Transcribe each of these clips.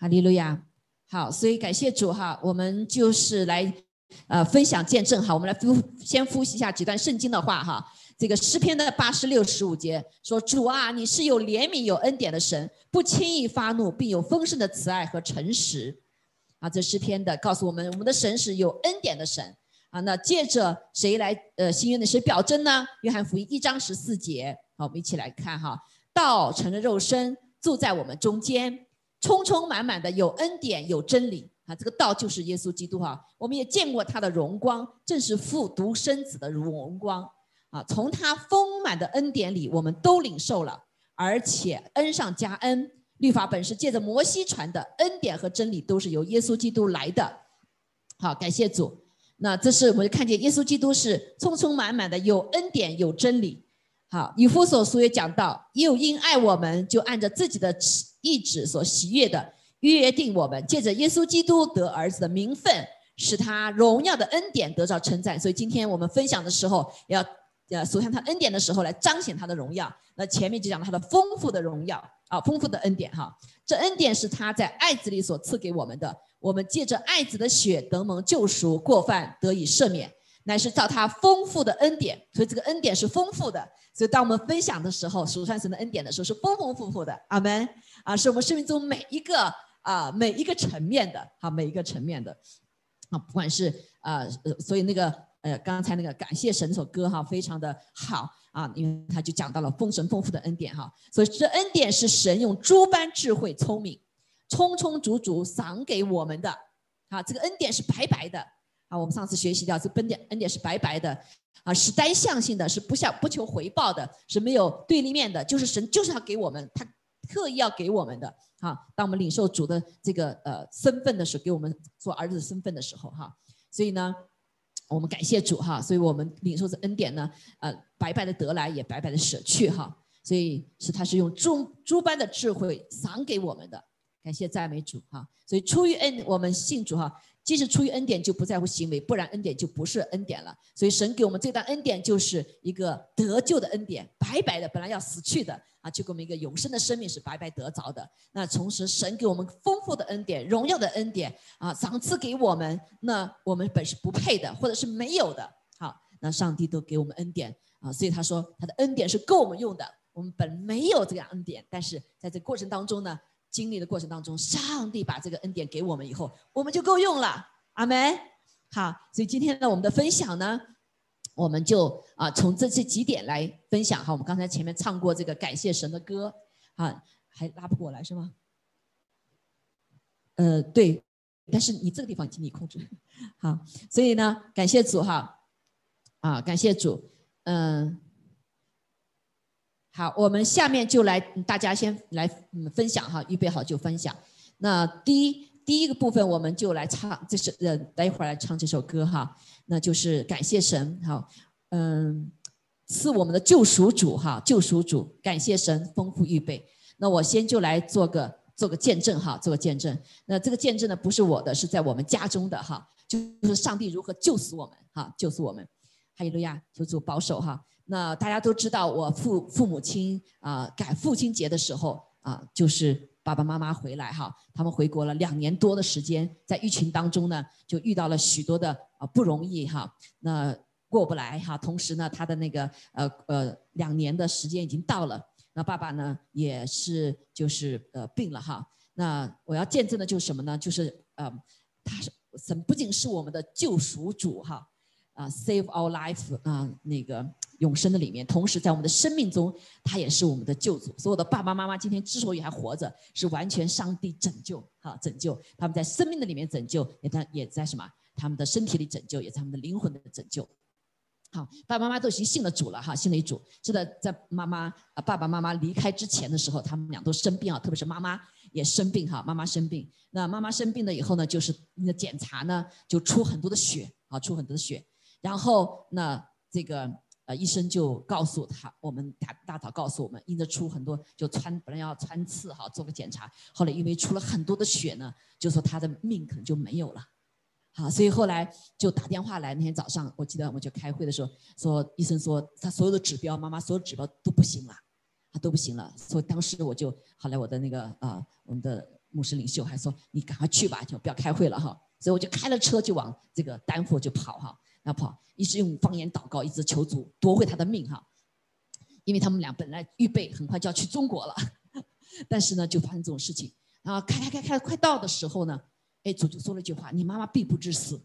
哈利路亚。好，所以感谢主哈，我们就是来呃分享见证哈。我们来复先复习一下几段圣经的话哈。这个诗篇的八十六十五节说：“主啊，你是有怜悯有恩典的神，不轻易发怒，并有丰盛的慈爱和诚实。”啊，这诗篇的告诉我们，我们的神是有恩典的神啊。那借着谁来呃新约的谁表征呢？约翰福音一章十四节，好，我们一起来看哈。道成了肉身，住在我们中间，充充满满的有恩典有真理啊。这个道就是耶稣基督哈。我们也见过他的荣光，正是父独生子的荣光。啊，从他丰满的恩典里，我们都领受了，而且恩上加恩。律法本是借着摩西传的，恩典和真理都是由耶稣基督来的。好，感谢主。那这是我们看见耶稣基督是充充满满的，有恩典有真理。好，以弗所书也讲到，又因爱我们，就按着自己的意志所喜悦的约定我们，借着耶稣基督得儿子的名分，使他荣耀的恩典得到称赞。所以今天我们分享的时候要。呃，所向他恩典的时候来彰显他的荣耀。那前面就讲了他的丰富的荣耀啊，丰富的恩典哈。这恩典是他在爱子里所赐给我们的。我们借着爱子的血得蒙救赎，过犯得以赦免，乃是照他丰富的恩典。所以这个恩典是丰富的。所以当我们分享的时候，数算神的恩典的时候是丰丰富富的。阿门啊，是我们生命中每一个啊每一个层面的哈，每一个层面的。啊，不管是啊，所以那个。呃，刚才那个感谢神那首歌哈，非常的好啊，因为他就讲到了丰神丰富的恩典哈，所以这恩典是神用诸般智慧、聪明，充充足足赏给我们的。啊，这个恩典是白白的。啊，我们上次学习到这恩典恩典是白白的。啊，是单向性的，是不向不求回报的，是没有对立面的，就是神就是要给我们，他特意要给我们的啊，当我们领受主的这个呃身份的时候，给我们做儿子身份的时候哈，所以呢。我们感谢主哈，所以我们领受这恩典呢，呃，白白的得来，也白白的舍去哈，所以是他是用诸诸般的智慧赏给我们的，感谢赞美主哈，所以出于恩，我们信主哈。即使出于恩典，就不在乎行为，不然恩典就不是恩典了。所以神给我们这段恩典，就是一个得救的恩典，白白的，本来要死去的啊，就给我们一个永生的生命是白白得着的。那同时，神给我们丰富的恩典、荣耀的恩典啊，赏赐给我们，那我们本是不配的，或者是没有的。好，那上帝都给我们恩典啊，所以他说他的恩典是够我们用的。我们本没有这样恩典，但是在这过程当中呢。经历的过程当中，上帝把这个恩典给我们以后，我们就够用了。阿门。好，所以今天呢，我们的分享呢，我们就啊从这这几点来分享哈。我们刚才前面唱过这个感谢神的歌，啊，还拉不过来是吗？呃，对，但是你这个地方请你控制。好，所以呢，感谢主哈，啊，感谢主，嗯。好，我们下面就来，大家先来分享哈，预备好就分享。那第一第一个部分，我们就来唱，这是呃，待会儿来唱这首歌哈。那就是感谢神，好，嗯，是我们的救赎主哈，救赎主，感谢神丰富预备。那我先就来做个做个见证哈，做个见证。那这个见证呢，不是我的，是在我们家中的哈，就是上帝如何救赎我们哈，救赎我们。哈利路亚，求主保守哈。那大家都知道，我父父母亲啊，赶父亲节的时候啊，就是爸爸妈妈回来哈，他们回国了两年多的时间，在疫情当中呢，就遇到了许多的啊不容易哈，那过不来哈。同时呢，他的那个呃呃两年的时间已经到了，那爸爸呢也是就是呃病了哈。那我要见证的就是什么呢？就是呃，他是神不仅是我们的救赎主哈。啊，save our life 啊，那个永生的里面，同时在我们的生命中，他也是我们的救主。所有的爸爸妈妈今天之所以还活着，是完全上帝拯救，哈，拯救他们在生命的里面拯救，也在也在什么？他们的身体里拯救，也在他们的灵魂的拯救。好，爸爸妈妈都已经信了主了，哈，信了一主。是的，在妈妈啊，爸爸妈妈离开之前的时候，他们俩都生病啊，特别是妈妈也生病哈，妈妈生病。那妈妈生病了以后呢，就是那检查呢，就出很多的血啊，出很多的血。然后那这个呃医生就告诉他，我们大大早告诉我们，因着出很多就穿本来要穿刺哈，做个检查，后来因为出了很多的血呢，就说他的命可能就没有了，好，所以后来就打电话来，那天早上我记得我们就开会的时候说，医生说他所有的指标，妈妈所有指标都不行了，他都不行了，所以当时我就后来我的那个啊我们的牧师领袖还说你赶快去吧，就不要开会了哈。所以我就开了车就往这个丹佛就跑哈，然后跑，一直用方言祷告，一直求主夺回他的命哈。因为他们俩本来预备很快就要去中国了，但是呢就发生这种事情。然后开开开开快到的时候呢，哎主就说了一句话：你妈妈必不致死。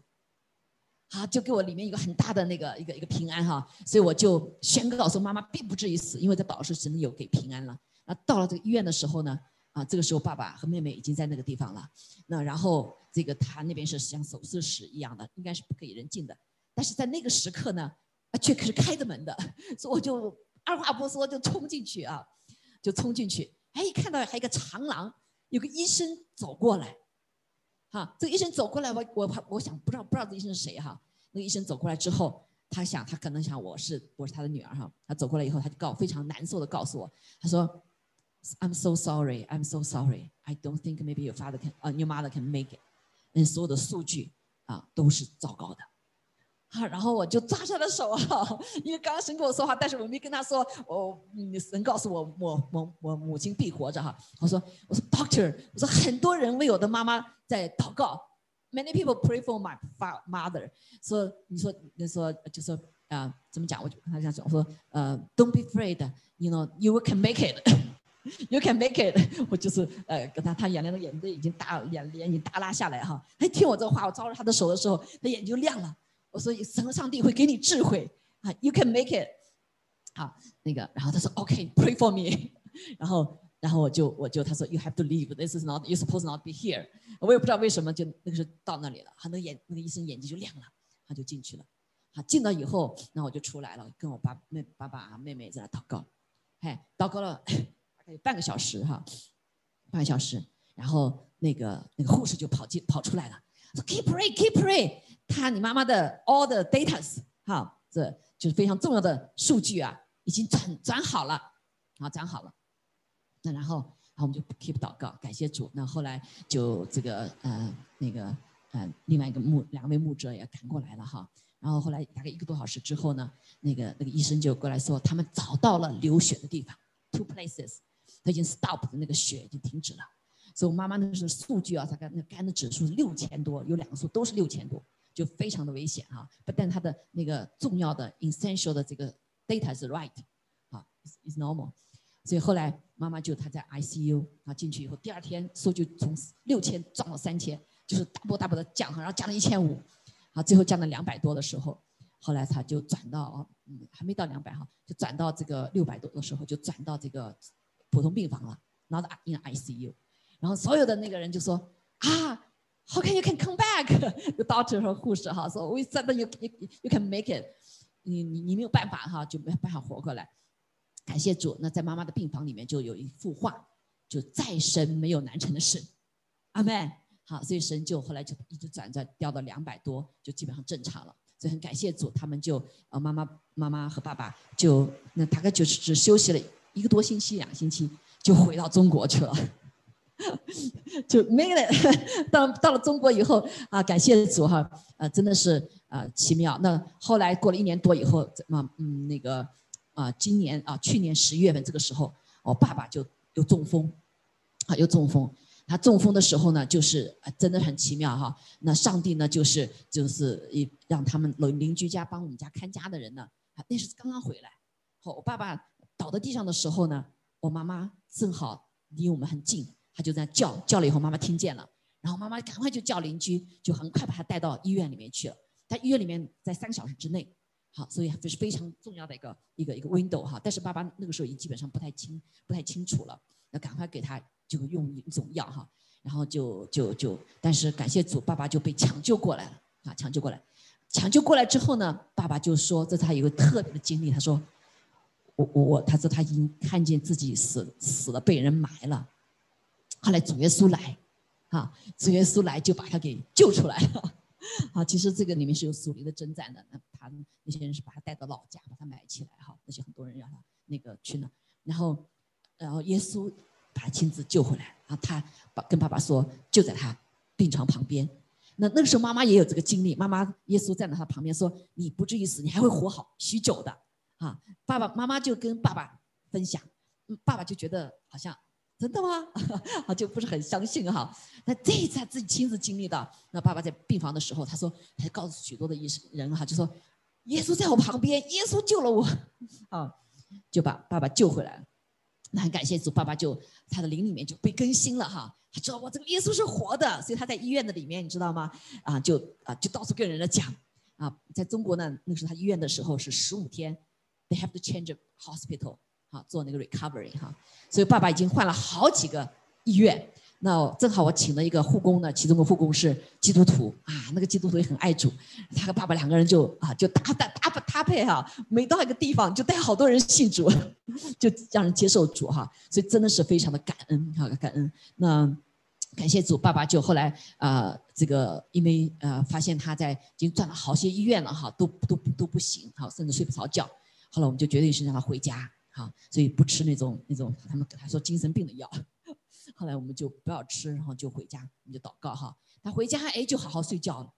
好，就给我里面一个很大的那个一个一个平安哈。所以我就宣告说妈妈必不至于死，因为在祷告时真的有给平安了。那到了这个医院的时候呢？啊，这个时候爸爸和妹妹已经在那个地方了。那然后这个他那边是像手术室一样的，应该是不可以人进的。但是在那个时刻呢，啊，却可是开着门的，所以我就二话不说就冲进去啊，就冲进去。哎，看到还有一个长廊，有个医生走过来，哈，这个医生走过来，我我我想不知道不知道这医生是谁哈。那个医生走过来之后，他想他可能想我是我是他的女儿哈。他走过来以后，他就告非常难受的告诉我，他说。I'm so sorry. I'm so sorry. I don't think maybe your father can, 啊，your mother can make it. 嗯，所有的数据啊都是糟糕的。啊，然后我就抓他的手啊，因为刚刚神跟我说话，但是我没跟他说，我神告诉我，我我我母亲必活着哈。我说我说 Doctor，我说很多人为我的妈妈在祷告，Many people pray for my mother。说你说你说就说啊怎么讲？我就跟他这样讲，我说呃，Don't be afraid. You know you can make it. You can make it，我就是呃跟他，他眼泪的眼泪已经大眼眼睛耷拉下来哈。他听我这话，我抓着他的手的时候，他眼睛就亮了。我说神上帝会给你智慧啊，You can make it。好，那个，然后他说 OK，pray for me。然后，然后我就我就他说 You have to leave，this is not，you supposed not be here。我也不知道为什么，就那个时候到那里了，他那眼那个医生眼睛就亮了，他就进去了。好，进了以后，那我就出来了，跟我爸妹爸爸妹妹在那祷告，嗨，祷告了大概。有半个小时哈，半个小时，然后那个那个护士就跑进跑出来了，Keep pray, keep pray。他你妈妈的 all the datas 哈，这就是非常重要的数据啊，已经转转好了，好转好了。那然后，然后我们就 keep 祷告，感谢主。那后来就这个呃那个呃另外一个牧两位牧者也赶过来了哈。然后后来大概一个多小时之后呢，那个那个医生就过来说，他们找到了流血的地方，two places。他已经 stop 的那个血已经停止了，所以我妈妈那时候数据啊，她肝那肝的指数六千多，有两个数都是六千多，就非常的危险哈。不但她的那个重要的 essential 的这个 data 是 right，啊，is normal，所以后来妈妈就她在 ICU 啊进去以后，第二天数据从六千降到三千，就是大波大波的降，然后降到一千五，啊，最后降到两百多的时候，后来她就转到嗯还没到两百哈，就转到这个六百多的时候就转到这个。普通病房了，not in ICU，然后所有的那个人就说啊，How can you can come back？The doctor 和护士哈说，We said you you you can make it，你你你没有办法哈，就没有办法活过来。感谢主，那在妈妈的病房里面就有一幅画，就再生没有难成的事，阿门。好，所以神就后来就一直转转掉到两百多，就基本上正常了。所以很感谢主，他们就呃妈妈妈妈和爸爸就那大概就是只休息了。一个多星期，两个星期就回到中国去了，就没了。到到了中国以后啊，感谢主哈，呃，真的是啊奇妙。那后来过了一年多以后，怎么嗯那个啊，今年啊，去年十一月份这个时候，我爸爸就又中风，啊，又中风。他中风的时候呢，就是真的很奇妙哈。那上帝呢，就是就是一让他们邻邻居家帮我们家看家的人呢，啊，那是刚刚回来，好，我爸爸。倒在地上的时候呢，我妈妈正好离我们很近，他就在叫叫了以后，妈妈听见了，然后妈妈赶快就叫邻居，就很快把他带到医院里面去了。在医院里面在三个小时之内，好，所以这是非常重要的一个一个一个 window 哈。但是爸爸那个时候已经基本上不太清不太清楚了，要赶快给他就用一种药哈，然后就就就，但是感谢主，爸爸就被抢救过来了啊，抢救过来，抢救过来之后呢，爸爸就说这是他有个特别的经历，他说。我我我，他说他已经看见自己死死了，被人埋了。后来主耶稣来，啊，主耶稣来就把他给救出来了。啊，其实这个里面是有属灵的征战的。那他那些人是把他带到老家，把他埋起来，哈，那些很多人让他那个去呢。然后，然后耶稣把他亲自救回来。然后他把跟爸爸说，就在他病床旁边。那那个时候妈妈也有这个经历，妈妈耶稣站在他旁边说：“你不至于死，你还会活好许久的。”啊，爸爸妈妈就跟爸爸分享，爸爸就觉得好像真的吗？啊，就不是很相信哈。那这一次他自己亲自经历的。那爸爸在病房的时候，他说，他告诉许多的医生人哈，就说，耶稣在我旁边，耶稣救了我，啊，就把爸爸救回来了。那很感谢主，爸爸就他的灵里面就被更新了哈。他知道我这个耶稣是活的，所以他在医院的里面，你知道吗？啊，就啊就到处跟人家讲啊，在中国呢，那时候他医院的时候是十五天，they have to change hospital。好，做那个 recovery 哈，所以爸爸已经换了好几个医院。那正好我请了一个护工呢，其中的护工是基督徒啊，那个基督徒也很爱主，他和爸爸两个人就啊就搭搭搭搭配哈，每到一个地方就带好多人信主，就让人接受主哈，所以真的是非常的感恩哈，感恩。那感谢主，爸爸就后来啊这个因为呃发现他在已经转了好些医院了哈，都都都不行哈，甚至睡不着觉，后来我们就决定是让他回家。好，所以不吃那种那种他们他说精神病的药，后来我们就不要吃，然后就回家，我们就祷告哈。他回家哎就好好睡觉了。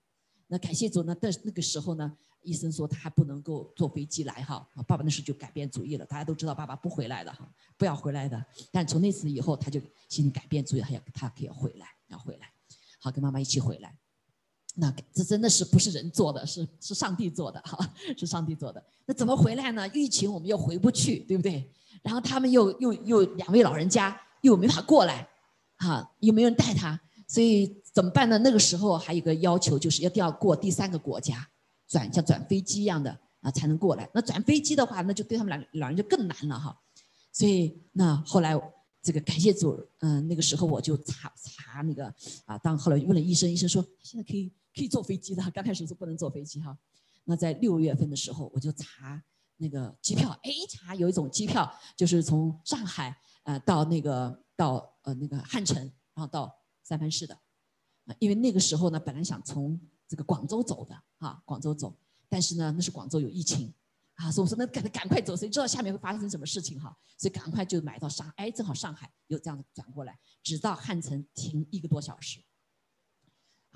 那感谢主呢，但那个时候呢，医生说他还不能够坐飞机来哈。爸爸那时就改变主意了，大家都知道爸爸不回来的哈，不要回来的。但从那次以后，他就心里改变主意，他要他可以回来，要回来，好跟妈妈一起回来。那这真的是不是人做的，是是上帝做的哈，是上帝做的。那怎么回来呢？疫情我们又回不去，对不对？然后他们又又又两位老人家又没法过来，哈，又没人带他，所以怎么办呢？那个时候还有个要求，就是一定要过第三个国家，转像转飞机一样的啊才能过来。那转飞机的话，那就对他们两老人就更难了哈。所以那后来这个感谢主，嗯，那个时候我就查查那个啊，当后来问了医生，医生说现在可以。可以坐飞机的，刚开始是不能坐飞机哈。那在六月份的时候，我就查那个机票，哎，查有一种机票，就是从上海呃到那个到呃那个汉城，然后到三藩市的。因为那个时候呢，本来想从这个广州走的啊，广州走，但是呢，那是广州有疫情啊，所以我说那赶赶快走，谁知道下面会发生什么事情哈？所以赶快就买到上，哎，正好上海有这样的转过来，只到汉城停一个多小时。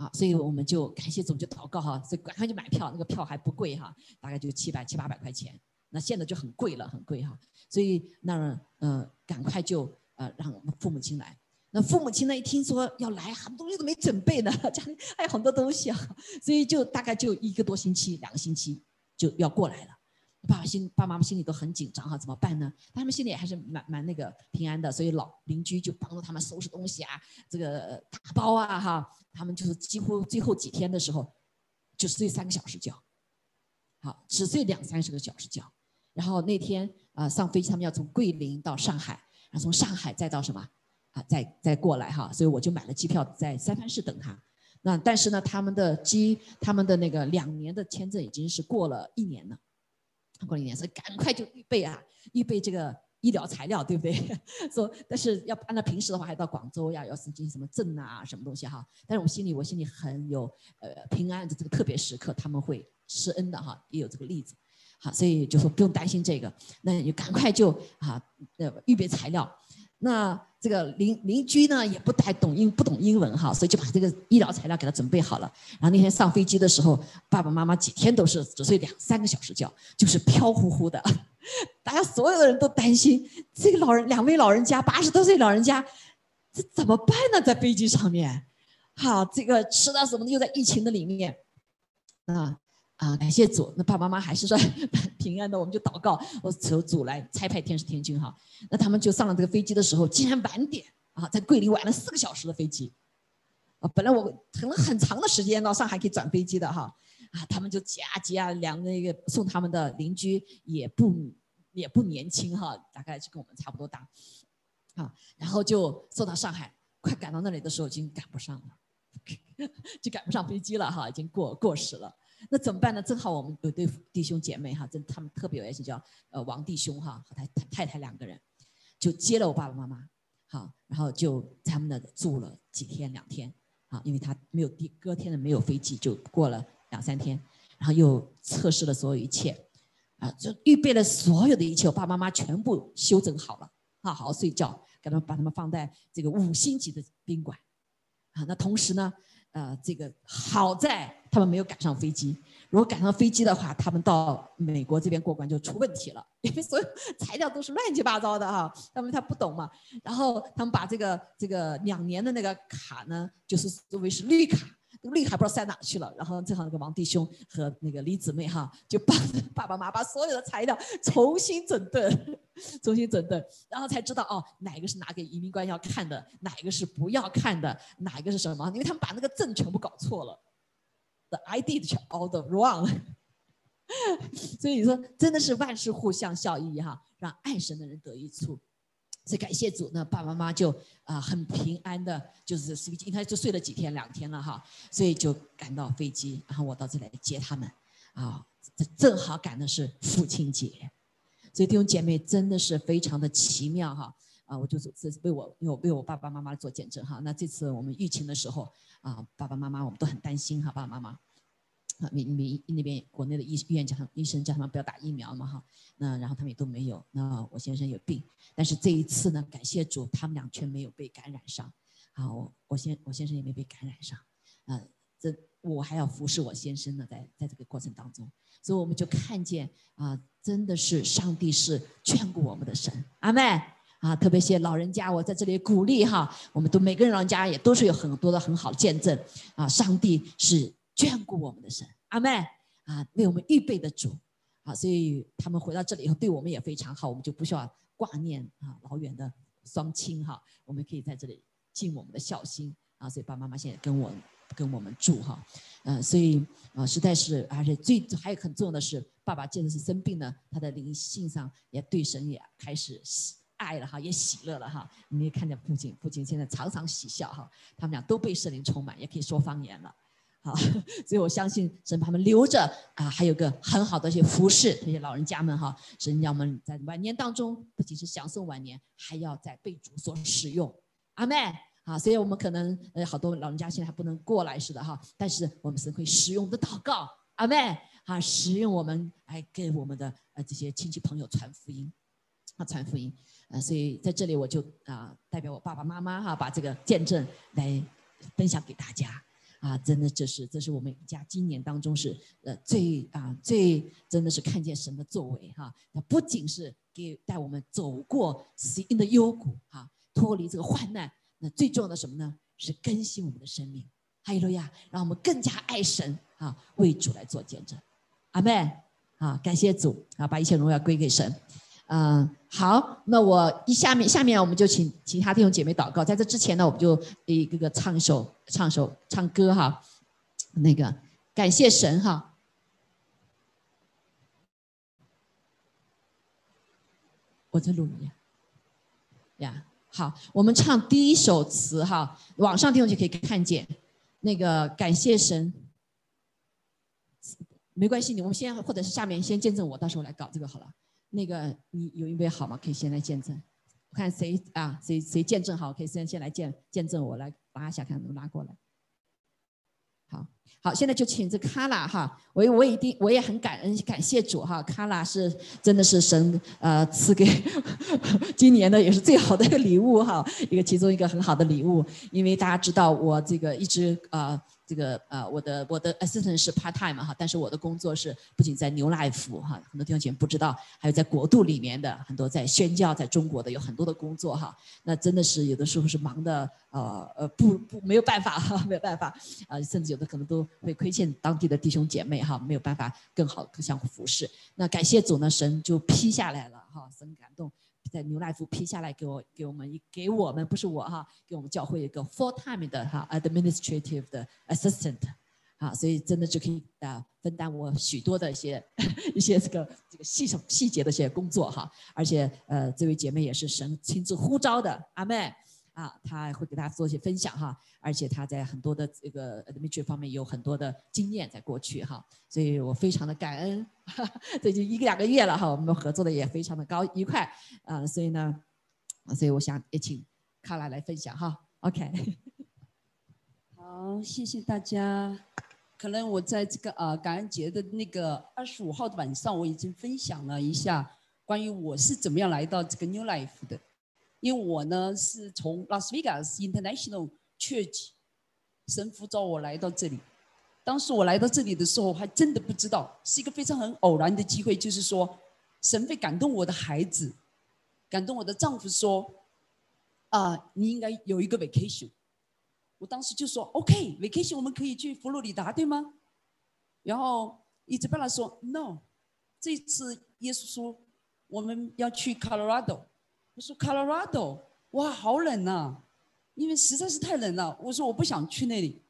啊，所以我们就感谢总就祷告哈，所以赶快就买票，那个票还不贵哈，大概就七百七八百块钱。那现在就很贵了，很贵哈。所以那呃，赶快就呃让我们父母亲来。那父母亲呢一听说要来，很多东西都没准备呢，家里还有很多东西啊，所以就大概就一个多星期、两个星期就要过来了。爸爸心，爸爸妈妈心里都很紧张哈，怎么办呢？他们心里还是蛮蛮那个平安的，所以老邻居就帮助他们收拾东西啊，这个打包啊哈。他们就是几乎最后几天的时候，就睡三个小时觉，好，只睡两三十个小时觉。然后那天啊上飞机，他们要从桂林到上海，然后从上海再到什么啊，再再过来哈。所以我就买了机票在三藩市等他。那但是呢，他们的机，他们的那个两年的签证已经是过了一年了。过了一年，所以赶快就预备啊，预备这个医疗材料，对不对？说，但是要按照平时的话，还到广州呀，要申请什么证啊，什么东西哈。但是我心里，我心里很有呃平安的这个特别时刻，他们会施恩的哈，也有这个例子，好，所以就说不用担心这个，那你赶快就啊呃预备材料。那这个邻邻居呢也不太懂英不懂英文哈，所以就把这个医疗材料给他准备好了。然后那天上飞机的时候，爸爸妈妈几天都是只睡两三个小时觉，就是飘乎乎的。大家所有的人都担心这个老人，两位老人家八十多岁老人家，这怎么办呢？在飞机上面，好，这个吃的什么的又在疫情的里面，啊。啊，感谢主，那爸爸妈妈还是算 平安的，我们就祷告，我求主来差派天使天君哈。那他们就上了这个飞机的时候，竟然晚点啊，在桂林晚了四个小时的飞机，啊，本来我等了很长的时间到上海可以转飞机的哈，啊，他们就挤啊挤啊，两个那个送他们的邻居也不也不年轻哈，大概就跟我们差不多大，啊，然后就送到上海，快赶到那里的时候已经赶不上了，就赶不上飞机了哈，已经过过时了。那怎么办呢？正好我们有对弟兄姐妹哈，真他们特别有爱心，叫呃王弟兄哈和他太太两个人，就接了我爸爸妈妈，好，然后就在他们那住了几天两天，啊，因为他没有第隔天的没有飞机，就过了两三天，然后又测试了所有一切，啊，就预备了所有的一切，我爸爸妈妈全部修整好了，啊，好好睡觉，给他们把他们放在这个五星级的宾馆，啊，那同时呢。呃，这个好在他们没有赶上飞机。如果赶上飞机的话，他们到美国这边过关就出问题了，因为所有材料都是乱七八糟的哈。他们他不懂嘛，然后他们把这个这个两年的那个卡呢，就是作为是绿卡。绿卡不知道塞哪去了，然后正好那个王弟兄和那个李姊妹哈，就帮 爸爸妈妈把所有的材料重新整顿，重新整顿，然后才知道哦，哪个是拿给移民官要看的，哪一个是不要看的，哪一个是什么？因为他们把那个证全部搞错了，the ID 全 all the wrong，所以你说真的是万事互相效益哈，让爱神的人得益处。所以感谢主，那爸爸妈妈就啊很平安的，就是飞机，应该就睡了几天两天了哈，所以就赶到飞机，然后我到这来接他们，啊，这正好赶的是父亲节，所以弟兄姐妹真的是非常的奇妙哈，啊，我就是这是为我为我为我爸爸妈妈做见证哈，那这次我们疫情的时候啊，爸爸妈妈我们都很担心哈，爸爸妈妈。啊，你你那边国内的医医院叫他医生叫他们不要打疫苗嘛哈，那然后他们也都没有。那我先生有病，但是这一次呢，感谢主，他们俩却没有被感染上。好，我我先我先生也没被感染上。啊，这我还要服侍我先生呢，在在这个过程当中，所以我们就看见啊，真的是上帝是眷顾我们的神。阿妹啊，特别谢老人家，我在这里鼓励哈，我们都每个人老人家也都是有很多的很好的见证啊，上帝是。眷顾我们的神，阿妹啊，为我们预备的主。啊，所以他们回到这里以后，对我们也非常好，我们就不需要挂念啊老远的双亲哈，我们可以在这里尽我们的孝心。啊，所以爸爸妈妈现在跟我跟我们住哈，嗯，所以啊，实在是而且最还有很重要的是，爸爸见的是生病呢，他的灵性上也对神也开始喜爱了哈，也喜乐了哈，你也看见父亲，父亲现在常常喜笑哈，他们俩都被圣灵充满，也可以说方言了。好，所以我相信神把他们留着啊，还有个很好的一些服饰，这些老人家们哈，神让我们在晚年当中不仅是享受晚年，还要在被主所使用。阿妹啊，所以我们可能呃好多老人家现在还不能过来似的哈，但是我们是会使用的祷告。阿妹啊，使用我们来给我们的呃这些亲戚朋友传福音啊，传福音啊，所以在这里我就啊代表我爸爸妈妈哈，把这个见证来分享给大家。啊，真的，这是这是我们一家今年当中是呃最啊最真的是看见神的作为哈。他不仅是给带我们走过死荫的幽谷哈，脱离这个患难，那最重要的什么呢？是更新我们的生命。哈利路亚，让我们更加爱神啊，为主来做见证。阿门。啊，感谢主啊，把一切荣耀归给神。嗯，好，那我一下面下面我们就请其他弟兄姐妹祷告。在这之前呢，我们就一个个唱一首唱首唱歌哈，那个感谢神哈。我在录音呀，好，我们唱第一首词哈，网上弟兄就可以看见那个感谢神，没关系，你我们先或者是下面先见证我，到时候来搞这个好了。那个你有一位好吗？可以先来见证，我看谁啊？谁谁见证好？可以先先来见见证，我来拉一下，看能不能拉过来。好好，现在就请这卡拉哈，我我一定我也很感恩感谢主哈，卡拉是真的是神呃赐给 今年的也是最好的一个礼物哈，一个其中一个很好的礼物，因为大家知道我这个一直呃。这个呃，我的我的 assistant 是 part time 哈，但是我的工作是不仅在牛来福哈，很多弟兄姐妹不知道，还有在国度里面的很多在宣教，在中国的有很多的工作哈，那真的是有的时候是忙的呃呃不不没有办法哈，没有办法啊，甚至有的可能都会亏欠当地的弟兄姐妹哈，没有办法更好更相互服侍。那感谢主呢，神就批下来了哈，神感动。在牛奶福批下来给我给我们一给我们不是我哈，给我们教会一个 full time 的哈 administrative 的 assistant，啊，所以真的就可以啊分担我许多的一些 一些这个这个细细细节的一些工作哈，而且呃这位姐妹也是神亲自呼召的，阿妹。啊，他会给大家做一些分享哈，而且他在很多的这个 administration 方面有很多的经验，在过去哈，所以我非常的感恩，这已经一个两个月了哈，我们合作的也非常的高愉快啊，所以呢，所以我想也请卡拉来分享哈，OK，好，谢谢大家。可能我在这个呃感恩节的那个二十五号的晚上，我已经分享了一下关于我是怎么样来到这个 New Life 的。因为我呢是从 Las Vegas International Church 神父召我来到这里。当时我来到这里的时候，还真的不知道是一个非常很偶然的机会，就是说，神会感动我的孩子，感动我的丈夫说：“啊，你应该有一个 vacation。”我当时就说：“OK，vacation 我们可以去佛罗里达，对吗？”然后伊兹贝拉说：“No，这次耶稣说我们要去 Colorado。”我说：“Colorado，哇，好冷呐，因为实在是太冷了。”我说：“我不想去那里。”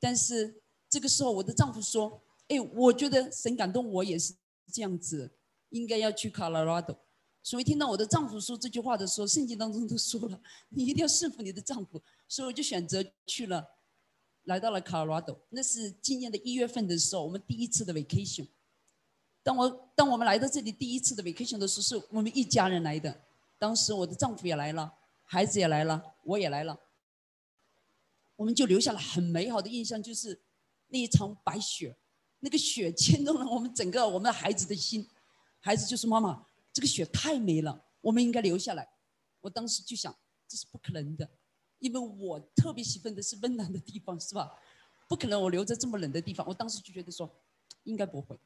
但是。这个时候，我的丈夫说：“哎，我觉得神感动我也是这样子，应该要去 Colorado。”所以听到我的丈夫说这句话的时候，圣经当中都说了，你一定要顺服你的丈夫。所以我就选择去了，来到了 Colorado。那是今年的一月份的时候，我们第一次的 vacation。当我当我们来到这里第一次的 vacation 的时候，是我们一家人来的。当时我的丈夫也来了，孩子也来了，我也来了。我们就留下了很美好的印象，就是。那一场白雪，那个雪牵动了我们整个我们的孩子的心，孩子就说：“妈妈，这个雪太美了，我们应该留下来。”我当时就想，这是不可能的，因为我特别喜欢的是温暖的地方，是吧？不可能我留在这么冷的地方。我当时就觉得说，应该不会。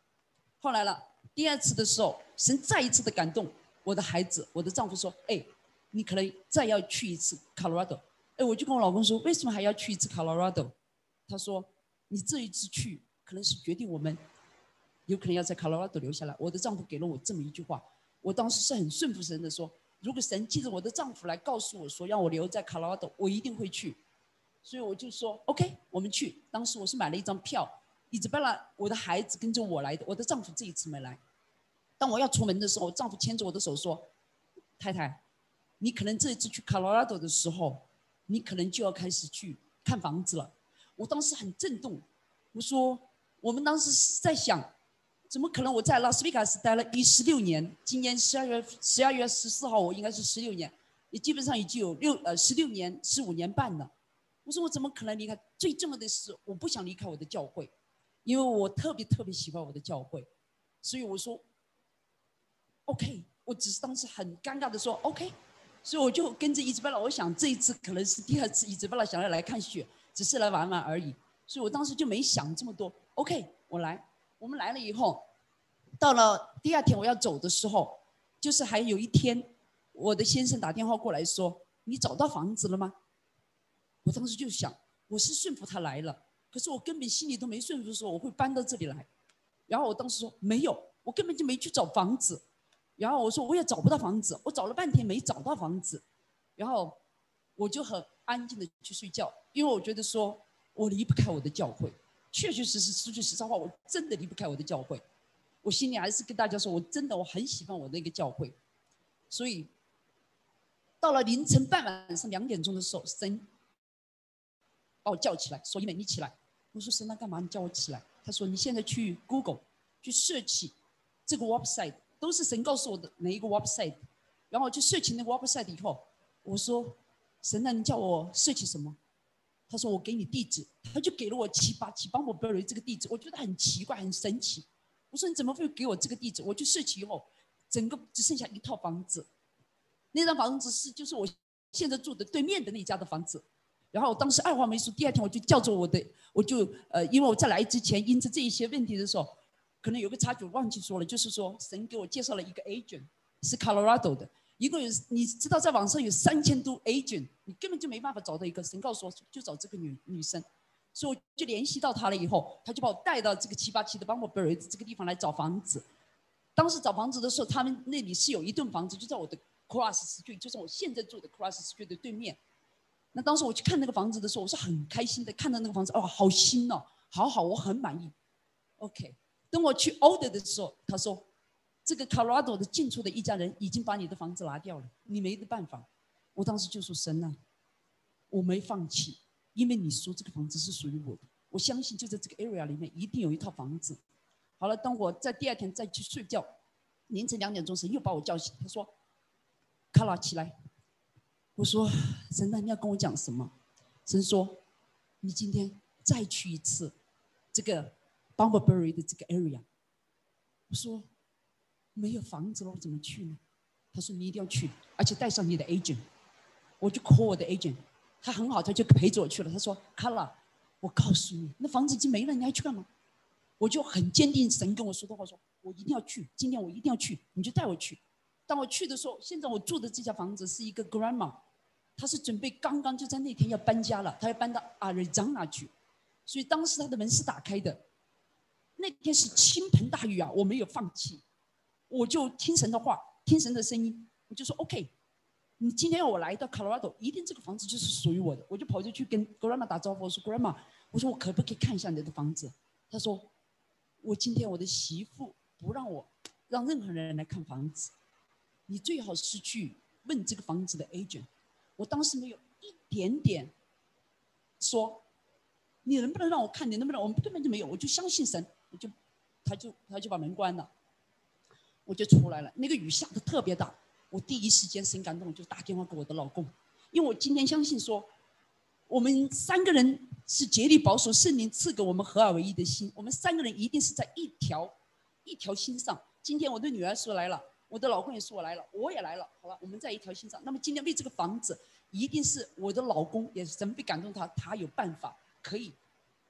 后来了，第二次的时候，神再一次的感动我的孩子，我的丈夫说：“哎，你可能再要去一次 Colorado。”哎，我就跟我老公说：“为什么还要去一次 Colorado？” 他说。你这一次去，可能是决定我们有可能要在 Colorado 留下来。我的丈夫给了我这么一句话，我当时是很顺服神的，说如果神借着我的丈夫来告诉我说让我留在 Colorado，，我一定会去。所以我就说 OK，我们去。当时我是买了一张票，伊兹贝拉，我的孩子跟着我来的，我的丈夫这一次没来。当我要出门的时候，丈夫牵着我的手说：“太太，你可能这一次去卡罗拉多的时候，你可能就要开始去看房子了。”我当时很震动，我说，我们当时是在想，怎么可能我在拉斯维加斯待了一十六年？今年十二月十二月十四号，我应该是十六年，也基本上已经有六呃十六年十五年半了。我说我怎么可能离开？最重要的是，我不想离开我的教会，因为我特别特别喜欢我的教会，所以我说，OK，我只是当时很尴尬的说 OK，所以我就跟着伊兹贝拉，我想这一次可能是第二次伊兹贝拉想要来看雪。只是来玩玩而已，所以我当时就没想这么多。OK，我来。我们来了以后，到了第二天我要走的时候，就是还有一天，我的先生打电话过来说：“你找到房子了吗？”我当时就想，我是顺服他来了，可是我根本心里都没顺服说我会搬到这里来。然后我当时说没有，我根本就没去找房子。然后我说我也找不到房子，我找了半天没找到房子。然后我就很安静的去睡觉。因为我觉得说，我离不开我的教会，确确实实说句实在话，我真的离不开我的教会。我心里还是跟大家说，我真的我很喜欢我那个教会。所以，到了凌晨半晚上两点钟的时候，神把我叫起来，说：“一美，你起来。”我说：“神，那干嘛？你叫我起来？”他说：“你现在去 Google 去设起这个 website，都是神告诉我的哪一个 website。”然后去设起那个 website 以后，我说：“神，那你叫我设起什么？”他说：“我给你地址。”他就给了我七八七邦博贝瑞这个地址，我觉得很奇怪，很神奇。我说：“你怎么会给我这个地址？”我去设起以后，整个只剩下一套房子。那套房子是就是我现在住的对面的那家的房子。然后我当时二话没说，第二天我就叫着我的，我就呃，因为我在来之前因着这一些问题的时候，可能有个插曲忘记说了，就是说神给我介绍了一个 agent，是 Colorado 的。一共有你知道，在网上有三千多 agent，你根本就没办法找到一个。神告诉我，就找这个女女生，所以我就联系到她了。以后，她就把我带到这个七八七的邦博贝瑞这个地方来找房子。当时找房子的时候，他们那里是有一栋房子，就在我的 Cross Street，就是我现在住的 Cross Street 的对面。那当时我去看那个房子的时候，我是很开心的，看到那个房子，哦，好新哦，好好，我很满意。OK，等我去 order 的时候，他说。这个 Colorado 的近处的一家人已经把你的房子拿掉了，你没得办法。我当时就说：“神啊，我没放弃，因为你说这个房子是属于我的，我相信就在这个 area 里面一定有一套房子。”好了，当我在第二天再去睡觉，凌晨两点钟时又把我叫醒，他说：“卡拉起来。”我说：“神啊，你要跟我讲什么？”神说：“你今天再去一次这个 Bumbleberry 的这个 area。”我说。没有房子了，我怎么去呢？他说你一定要去，而且带上你的 agent。我就 call 我的 agent，他很好，他就陪着我去了。他说：“卡拉，我告诉你，那房子已经没了，你还去干嘛？我就很坚定，神跟我说的话，说我一定要去，今天我一定要去，你就带我去。当我去的时候，现在我住的这家房子是一个 grandma，她是准备刚刚就在那天要搬家了，她要搬到阿瑞张那去，所以当时她的门是打开的。那天是倾盆大雨啊，我没有放弃，我就听神的话，听神的声音，我就说 OK，你今天要我来到 Colorado，一定这个房子就是属于我的，我就跑着去跟 grandma 打招呼，我说 grandma，我说我可不可以看一下你的房子？他说，我今天我的媳妇不让我让任何人来看房子。你最好是去问这个房子的 agent。我当时没有一点点说，你能不能让我看？你能不能？我们根本就没有，我就相信神，我就，他就他就把门关了，我就出来了。那个雨下的特别大，我第一时间神感动，就打电话给我的老公，因为我今天相信说，我们三个人是竭力保守圣灵赐给我们合二为一的心，我们三个人一定是在一条一条心上。今天我的女儿说来了。我的老公也说我来了，我也来了，好吧，我们在一条心上。那么今天为这个房子，一定是我的老公也是神被感动他，他有办法可以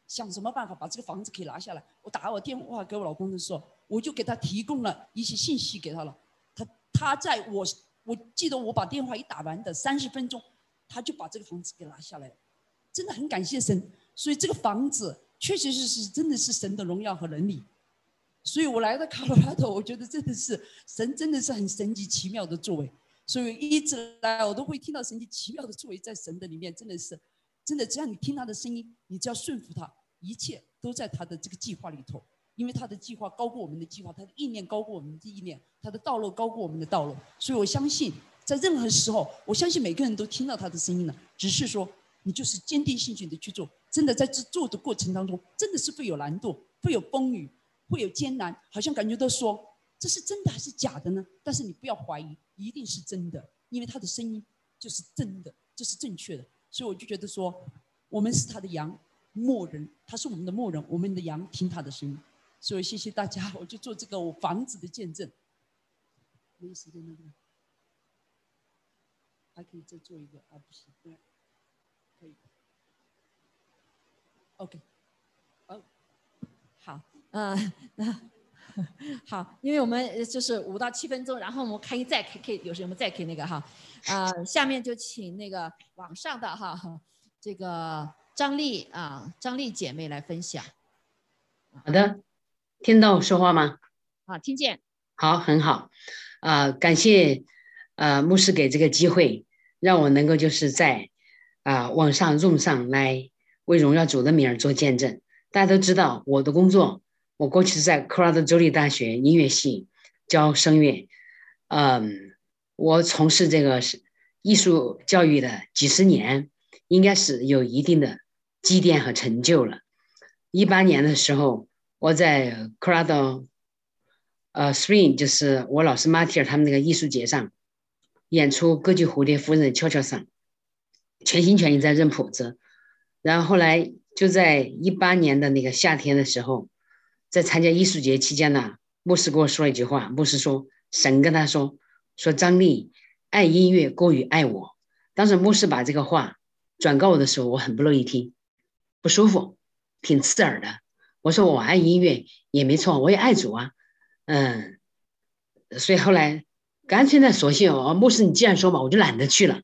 想什么办法把这个房子可以拿下来。我打我电话给我老公的时候，我就给他提供了一些信息给他了。他他在我我记得我把电话一打完的三十分钟，他就把这个房子给拿下来了。真的很感谢神，所以这个房子确确实实真的是神的荣耀和能力。所以我来到卡罗拉多，我觉得真的是神，真的是很神奇奇妙的作为。所以一直来我都会听到神奇奇妙的作为在神的里面，真的是，真的只要你听他的声音，你只要顺服他，一切都在他的这个计划里头。因为他的计划高过我们的计划，他的意念高过我们的意念，他的道路高过我们的道路。所以我相信，在任何时候，我相信每个人都听到他的声音了。只是说，你就是坚定信心的去做。真的在这做的过程当中，真的是会有难度，会有风雨。会有艰难，好像感觉到说这是真的还是假的呢？但是你不要怀疑，一定是真的，因为他的声音就是真的，这是正确的。所以我就觉得说，我们是他的羊，牧人，他是我们的牧人，我们的羊听他的声音。所以谢谢大家，我就做这个我房子的见证。没时间了，还可以再做一个啊？不行，对，可以。OK，哦，好。嗯，好，因为我们就是五到七分钟，然后我们可以再可可以有什么再可以那个哈，呃，下面就请那个网上的哈，这个张丽啊，张丽姐妹来分享。好的，听到我说话吗？啊，听见。好，很好，啊，感谢呃牧师给这个机会，让我能够就是在啊网上 Zoom 上来为荣耀主的名儿做见证。大家都知道我的工作。我过去是在科罗拉多州立大学音乐系教声乐，嗯，我从事这个是艺术教育的几十年，应该是有一定的积淀和成就了。一八年的时候，我在科罗拉多，呃，Spring 就是我老师马蒂尔他们那个艺术节上演出歌剧《蝴蝶夫人悄悄上》，全心全意在认谱子。然后后来就在一八年的那个夏天的时候。在参加艺术节期间呢，牧师跟我说了一句话。牧师说：“神跟他说，说张力爱音乐过于爱我。”当时牧师把这个话转告我的时候，我很不乐意听，不舒服，挺刺耳的。我说：“我爱音乐也没错，我也爱主啊。”嗯，所以后来干脆呢，索性哦，牧师你既然说嘛，我就懒得去了。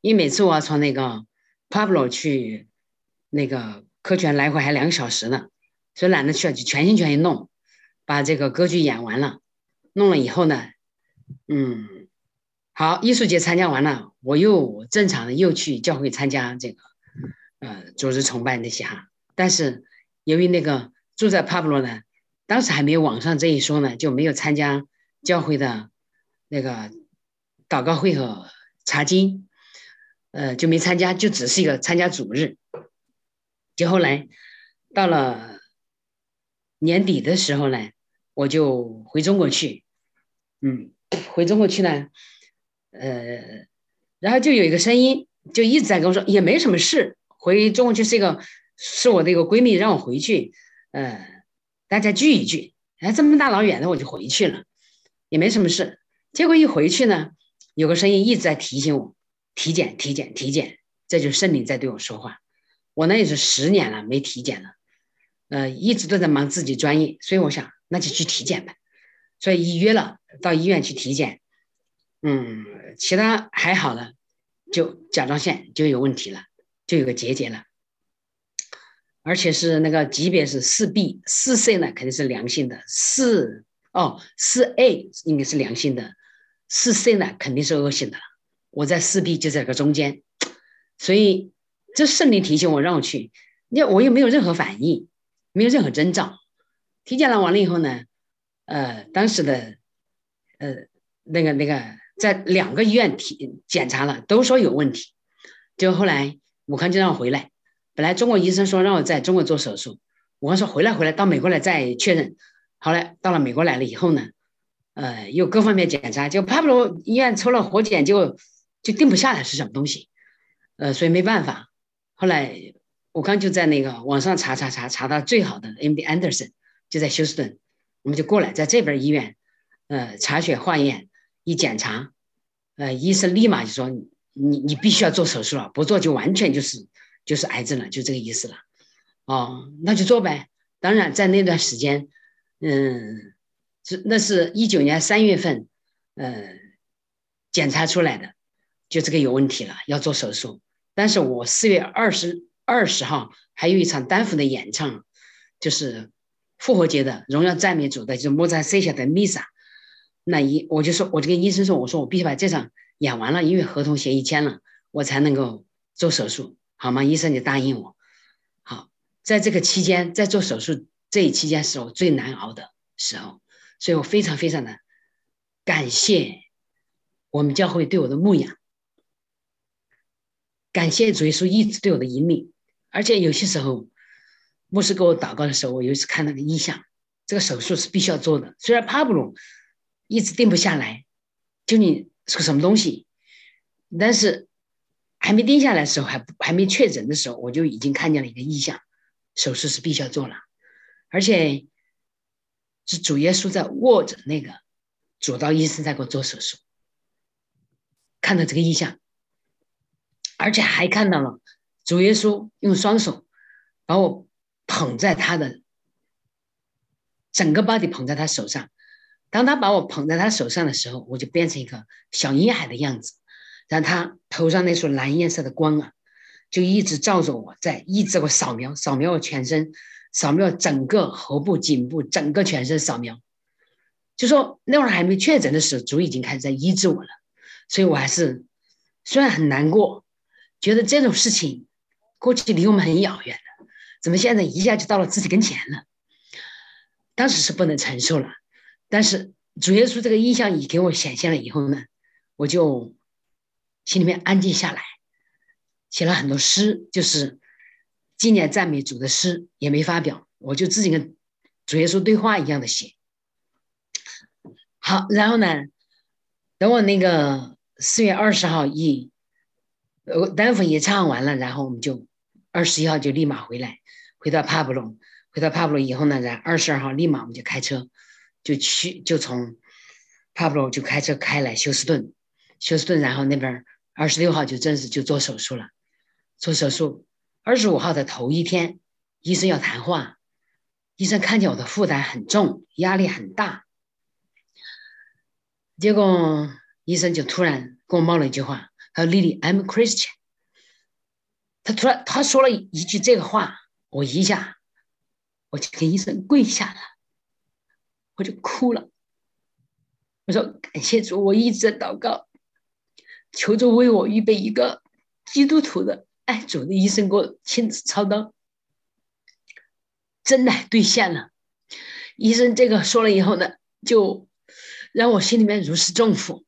因为每次我要从那个 Pablo 去那个科泉来回还两个小时呢。所以懒得去了，就全心全意弄，把这个歌剧演完了。弄了以后呢，嗯，好，艺术节参加完了，我又正常的又去教会参加这个，呃，组织崇拜那些哈。但是由于那个住在帕布罗呢，当时还没有网上这一说呢，就没有参加教会的那个祷告会和查经，呃，就没参加，就只是一个参加主日。就后来到了。年底的时候呢，我就回中国去，嗯，回中国去呢，呃，然后就有一个声音，就一直在跟我说，也没什么事，回中国去是一个，是我的一个闺蜜让我回去，呃，大家聚一聚，哎，这么大老远的我就回去了，也没什么事。结果一回去呢，有个声音一直在提醒我，体检，体检，体检，这就是圣灵在对我说话。我那也是十年了没体检了，呃，一直都在忙自己专业，所以我想那就去体检吧。所以预约了到医院去体检，嗯，其他还好了，就甲状腺就有问题了，就有个结节了，而且是那个级别是四 B，四 C 呢肯定是良性的，四哦四 A 应该是良性的，四 C 呢肯定是恶性的了。我在四 B 就在个中间，所以这圣灵提醒我让我去，那我又没有任何反应，没有任何征兆，体检了完了以后呢？呃，当时的，呃，那个那个，在两个医院体检查了，都说有问题。就后来武康就让我回来，本来中国医生说让我在中国做手术，武康说回来回来到美国来再确认。后来到了美国来了以后呢，呃，又各方面检查，就帕布罗医院抽了活检，就就定不下来是什么东西，呃，所以没办法。后来我刚就在那个网上查查查，查到最好的 M D Anderson 就在休斯顿。我们就过来，在这边医院，呃，查血化验，一检查，呃，医生立马就说你你必须要做手术了，不做就完全就是就是癌症了，就这个意思了。哦，那就做呗。当然，在那段时间，嗯，是那是一九年三月份，呃，检查出来的，就这个有问题了，要做手术。但是我四月二十二十号还有一场丹佛的演唱，就是。复活节的荣耀赞美主的，就是莫扎塞下的弥撒。那一我就说，我就跟医生说，我说我必须把这场演完了，因为合同协议签了，我才能够做手术，好吗？医生就答应我。好，在这个期间，在做手术这一期间是我最难熬的时候，所以我非常非常的感谢我们教会对我的牧养，感谢主耶稣一直对我的引领，而且有些时候。牧师给我祷告的时候，我有一次看那个意象，这个手术是必须要做的。虽然帕布鲁一直定不下来，究竟是个什么东西，但是还没定下来的时候，还还没确诊的时候，我就已经看见了一个意象，手术是必须要做了，而且是主耶稣在握着那个主刀医生在给我做手术，看到这个意象，而且还看到了主耶稣用双手把我。捧在他的整个 body 捧在他手上，当他把我捧在他手上的时候，我就变成一个小婴孩的样子。然后他头上那束蓝颜色的光啊，就一直照着我，在一直我扫描，扫描我全身，扫描整个喉部、颈部，整个全身扫描。就说那会儿还没确诊的时候，主已经开始在医治我了，所以我还是虽然很难过，觉得这种事情过去离我们很遥远。怎么现在一下就到了自己跟前了？当时是不能承受了，但是主耶稣这个印象已给我显现了以后呢，我就心里面安静下来，写了很多诗，就是纪念赞美主的诗，也没发表，我就自己跟主耶稣对话一样的写。好，然后呢，等我那个四月二十号一，呃，丹佛也唱完了，然后我们就二十一号就立马回来。回到帕布隆，回到帕布隆以后呢，然二十二号立马我们就开车，就去就从帕布隆就开车开来休斯顿，休斯顿然后那边二十六号就正式就做手术了，做手术二十五号的头一天，医生要谈话，医生看见我的负担很重，压力很大，结果医生就突然跟我冒了一句话，他说：“Lily，I'm Christian。”他突然他说了一句这个话。我一下，我就跟医生跪下了，我就哭了。我说：“感谢主，我一直在祷告，求主为我预备一个基督徒的爱主的医生，给我亲自操刀。”真的兑现了。医生这个说了以后呢，就让我心里面如释重负。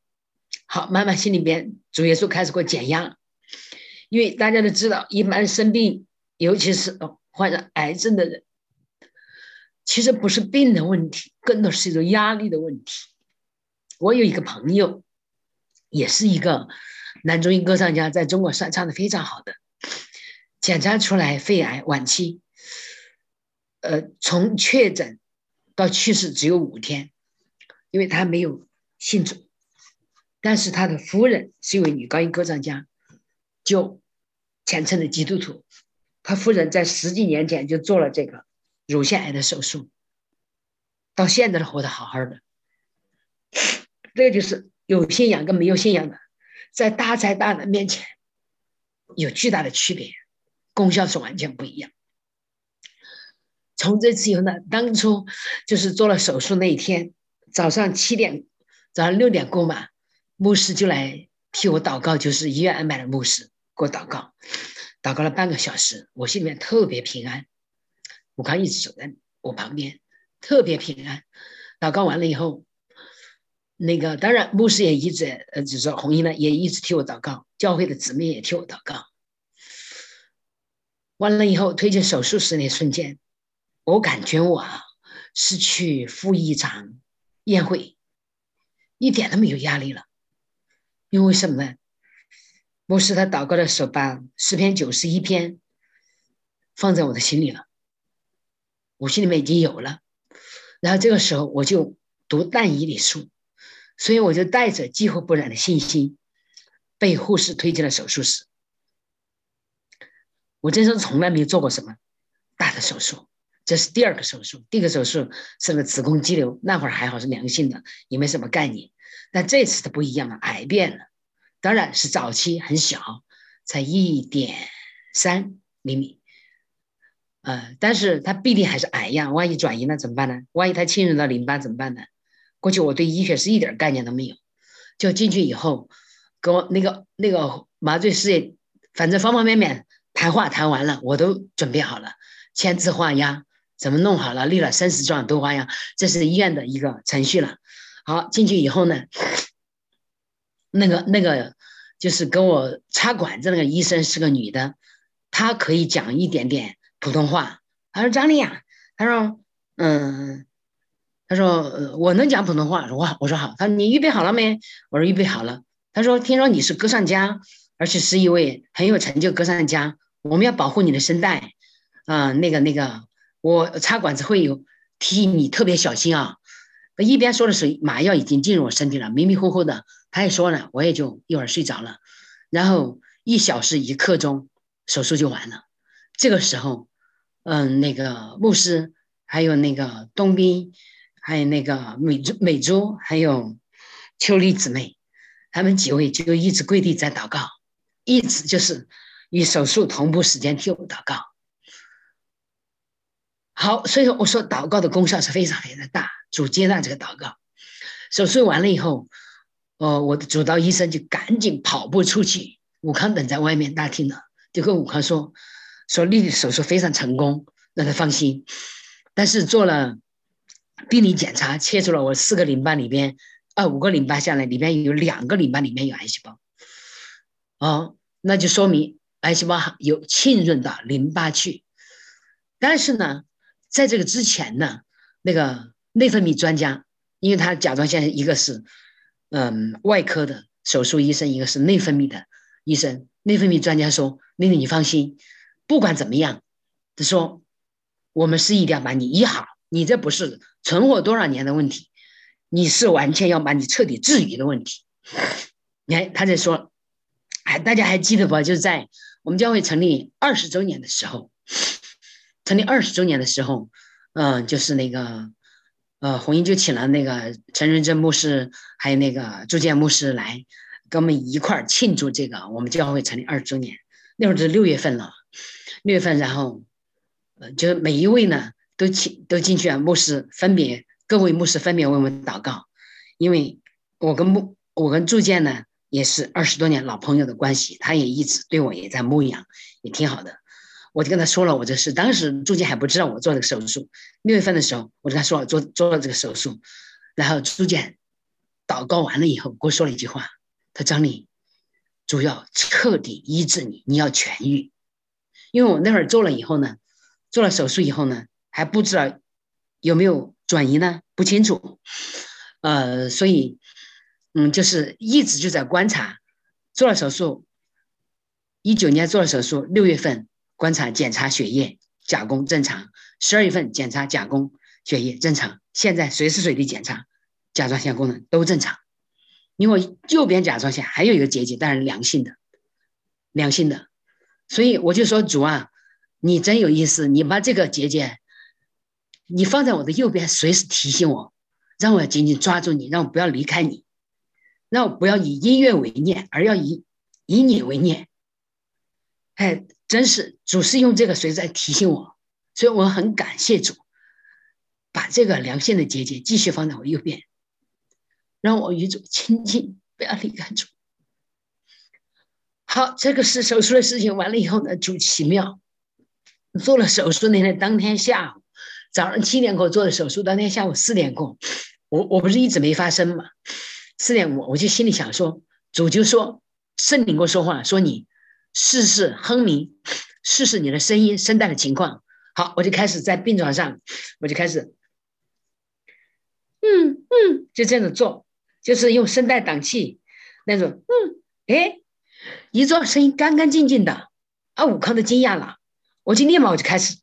好，慢慢心里边主耶稣开始给我减压，因为大家都知道，一般生病，尤其是。患上癌症的人，其实不是病的问题，更多是一种压力的问题。我有一个朋友，也是一个男中音歌唱家，在中国算唱的非常好的，检查出来肺癌晚期，呃，从确诊到去世只有五天，因为他没有信主，但是他的夫人是一位女高音歌唱家，就虔诚的基督徒。他夫人在十几年前就做了这个乳腺癌的手术，到现在都活得好好的。这就是有信仰跟没有信仰的，在大灾大难面前有巨大的区别，功效是完全不一样。从这次以后呢，当初就是做了手术那一天早上七点，早上六点过嘛，牧师就来替我祷告，就是医院安排的牧师给我祷告。祷告了半个小时，我心里面特别平安。我刚一直走在我旁边，特别平安。祷告完了以后，那个当然牧师也一直呃，就是说红衣呢也一直替我祷告，教会的姊妹也替我祷告。完了以后推进手术室那瞬间，我感觉我啊是去赴一场宴会，一点都没有压力了。因为什么呢？牧师他祷告的时候，把诗篇九十一篇放在我的心里了，我心里面已经有了。然后这个时候我就读但以理书，所以我就带着几乎不染的信心，被护士推进了手术室。我真是从来没有做过什么大的手术，这是第二个手术。第一个手术是个子宫肌瘤，那会儿还好是良性的，也没什么概念。但这次它不一样了，癌变了。当然是早期很小，才一点三厘米，呃，但是它必定还是癌呀，万一转移了怎么办呢？万一它侵入到淋巴怎么办呢？过去我对医学是一点概念都没有，就进去以后，跟我那个那个麻醉师，反正方方面面谈话谈完了，我都准备好了，签字画押，怎么弄好了，立了生死状都画押，这是医院的一个程序了。好，进去以后呢？那个那个就是跟我插管子那个医生是个女的，她可以讲一点点普通话。她说：“张丽呀，她说，嗯，她说我能讲普通话。”我说：“我说好。”她说：“你预备好了没？”我说：“预备好了。”她说：“听说你是歌唱家，而且是一位很有成就歌唱家，我们要保护你的声带啊。那个那个，我插管子会有提醒你特别小心啊。”一边说的时候，麻药已经进入我身体了，迷迷糊糊的。他也说了，我也就一会儿睡着了。然后一小时一刻钟，手术就完了。这个时候，嗯，那个牧师，还有那个冬兵，还有那个美珠、美珠，还有秋丽姊妹，他们几位就一直跪地在祷告，一直就是与手术同步时间替我祷告。好，所以说我说祷告的功效是非常非常大。主接纳这个祷告，手术完了以后，哦，我的主刀医生就赶紧跑步出去，武康等在外面大厅呢，就跟武康说，说丽丽手术非常成功，让他放心。但是做了病理检查，切除了我四个淋巴里边，啊，五个淋巴下来，里边有两个淋巴里面有癌细胞，哦，那就说明癌细胞有浸润到淋巴去。但是呢，在这个之前呢，那个。内分泌专家，因为他甲状腺一个是，嗯，外科的手术医生，一个是内分泌的医生。内分泌专家说：“丽丽，你放心，不管怎么样，他说我们是一定要把你医好。你这不是存活多少年的问题，你是完全要把你彻底治愈的问题。”你看他在说，还大家还记得不？就是在我们教会成立二十周年的时候，成立二十周年的时候，嗯，就是那个。呃，红英就请了那个陈仁真牧师，还有那个朱建牧师来跟我们一块儿庆祝这个我们教会成立二十周年。那会儿是六月份了，六月份，然后呃，就是每一位呢都请都进去啊，牧师分别各位牧师分别为我们祷告，因为我跟牧我跟朱建呢也是二十多年老朋友的关系，他也一直对我也在牧养，也挺好的。我就跟他说了我这事，当时朱建还不知道我做这个手术。六月份的时候，我跟他说了做做了这个手术，然后朱建祷告完了以后，跟我说了一句话：“他张丽，主要彻底医治你，你要痊愈。”因为我那会儿做了以后呢，做了手术以后呢，还不知道有没有转移呢，不清楚。呃，所以嗯，就是一直就在观察。做了手术，一九年做了手术，六月份。观察检查血液甲功正常，十二月份检查甲功血液正常，现在随时随地检查甲状腺功能都正常。因为右边甲状腺还有一个结节，但是良性的，良性的，所以我就说主啊，你真有意思，你把这个结节，你放在我的右边，随时提醒我，让我紧紧抓住你，让我不要离开你，让我不要以音乐为念，而要以以你为念。哎，真是主是用这个随时在提醒我，所以我很感谢主，把这个良性的结节继续放在我右边，让我与主亲近，不要离开主。好，这个是手术的事情完了以后呢，主奇妙，做了手术那天当天下午，早上七点给我做的手术，当天下午四点过，我我不是一直没发声嘛，四点我我就心里想说，主就说圣灵跟我说话，说你试试哼鸣，试试你的声音声带的情况。好，我就开始在病床上，我就开始，嗯嗯，就这样子做，就是用声带挡气那种，嗯，哎。一做声音干干净净的，啊，武康都惊讶了。我就立马我就开始，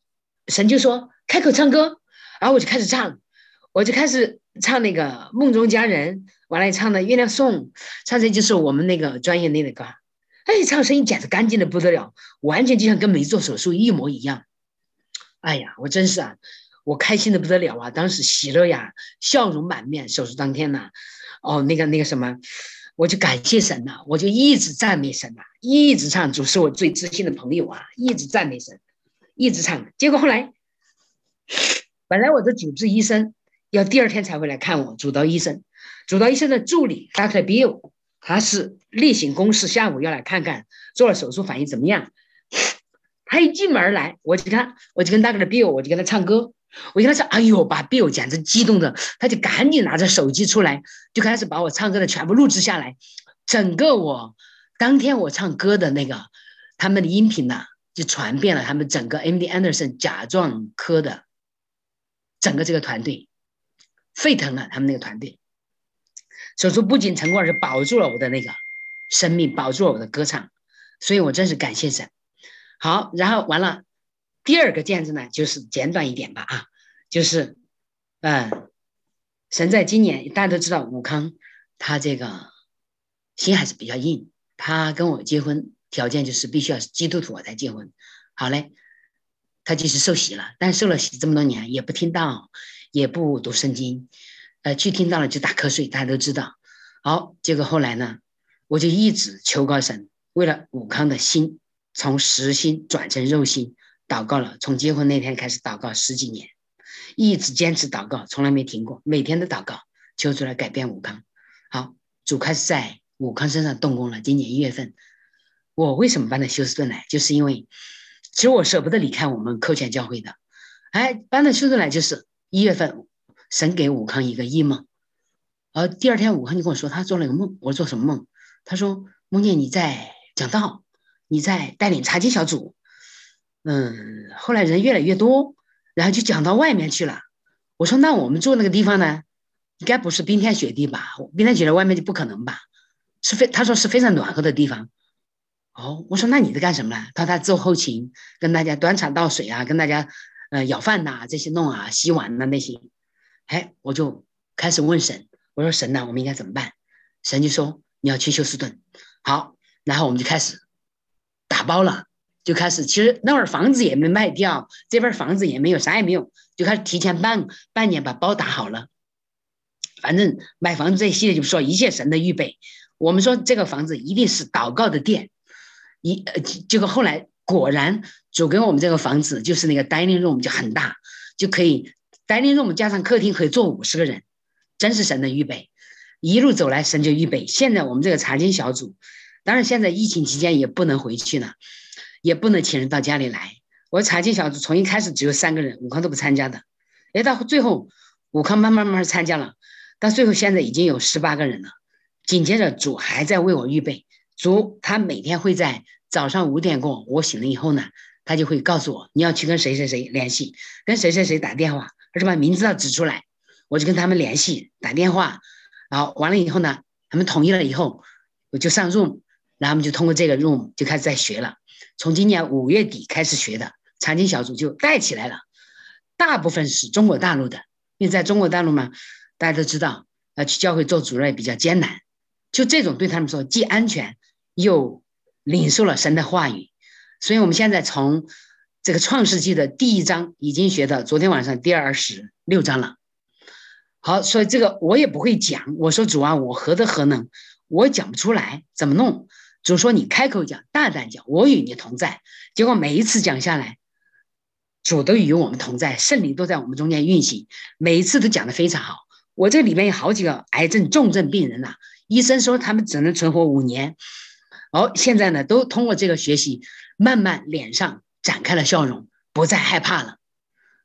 神就说开口唱歌，然后我就开始唱，我就开始唱那个《梦中佳人》，完了唱的《月亮颂》，唱这就是我们那个专业内的歌。哎，唱声音简直干净的不得了，完全就像跟没做手术一模一样。哎呀，我真是啊，我开心的不得了啊，当时喜乐呀，笑容满面。手术当天呢，哦，那个那个什么。我就感谢神呐，我就一直赞美神呐，一直唱主是我最知心的朋友啊，一直赞美神，一直唱。结果后来，本来我的主治医生要第二天才会来看我，主刀医生，主刀医生的助理 Doctor Bill，他是例行公事，下午要来看看做了手术反应怎么样。他一进门来，我就看，我就跟大哥的 Bill，我就跟他唱歌。我跟他说：“哎呦，把 Bill 简直激动的，他就赶紧拿着手机出来，就开始把我唱歌的全部录制下来。整个我当天我唱歌的那个他们的音频呢，就传遍了他们整个 MD Anderson 甲状科的整个这个团队，沸腾了他们那个团队。手术不仅成功，而是保住了我的那个生命，保住了我的歌唱。所以我真是感谢神。好，然后完了。”第二个见证呢，就是简短一点吧啊，就是，嗯，神在今年大家都知道，武康他这个心还是比较硬，他跟我结婚条件就是必须要基督徒我才结婚。好嘞，他就是受洗了，但受了洗这么多年也不听道，也不读圣经，呃，去听到了就打瞌睡，大家都知道。好，结果后来呢，我就一直求告神，为了武康的心从实心转成肉心。祷告了，从结婚那天开始祷告十几年，一直坚持祷告，从来没停过，每天都祷告，求出来改变武康。好，主开始在武康身上动工了。今年一月份，我为什么搬到休斯顿来？就是因为，其实我舍不得离开我们科全教会的。哎，搬到休斯顿来就是一月份，神给武康一个异梦，而第二天武康就跟我说他做了一个梦。我说做什么梦？他说梦见你在讲道，你在带领查经小组。嗯，后来人越来越多，然后就讲到外面去了。我说：“那我们住那个地方呢？应该不是冰天雪地吧？冰天雪地外面就不可能吧？是非他说是非常暖和的地方。”哦，我说：“那你在干什么呢？”他他做后勤，跟大家端茶倒水啊，跟大家呃舀饭呐，这些弄啊，洗碗呐那些。哎，我就开始问神，我说：“神呐，我们应该怎么办？”神就说：“你要去休斯顿。”好，然后我们就开始打包了。就开始，其实那会儿房子也没卖掉，这边房子也没有，啥也没有，就开始提前半半年把包打好了。反正买房子这一系列就是说一切神的预备。我们说这个房子一定是祷告的殿，一呃，结果后来果然主给我们这个房子就是那个 dining room 就很大，就可以 dining room 加上客厅可以坐五十个人，真是神的预备。一路走来神就预备。现在我们这个查经小组，当然现在疫情期间也不能回去了。也不能请人到家里来。我查经小组从一开始只有三个人，武康都不参加的。哎，到最后武康慢慢慢慢参加了，到最后现在已经有十八个人了。紧接着主还在为我预备，主他每天会在早上五点过，我醒了以后呢，他就会告诉我你要去跟谁谁谁联系，跟谁谁谁打电话，而是把名字要指出来，我就跟他们联系打电话，然后完了以后呢，他们同意了以后，我就上 room，然后我们就通过这个 room 就开始在学了。从今年五月底开始学的查经小组就带起来了，大部分是中国大陆的，因为在中国大陆嘛，大家都知道，呃，去教会做主任比较艰难，就这种对他们说既安全又领受了神的话语，所以我们现在从这个创世纪的第一章已经学到昨天晚上第二十六章了。好，所以这个我也不会讲。我说主啊，我何德何能？我讲不出来，怎么弄？主说你开口讲，大胆讲，我与你同在。结果每一次讲下来，主都与我们同在，圣灵都在我们中间运行，每一次都讲得非常好。我这里面有好几个癌症重症病人呐，医生说他们只能存活五年。哦，现在呢，都通过这个学习，慢慢脸上展开了笑容，不再害怕了。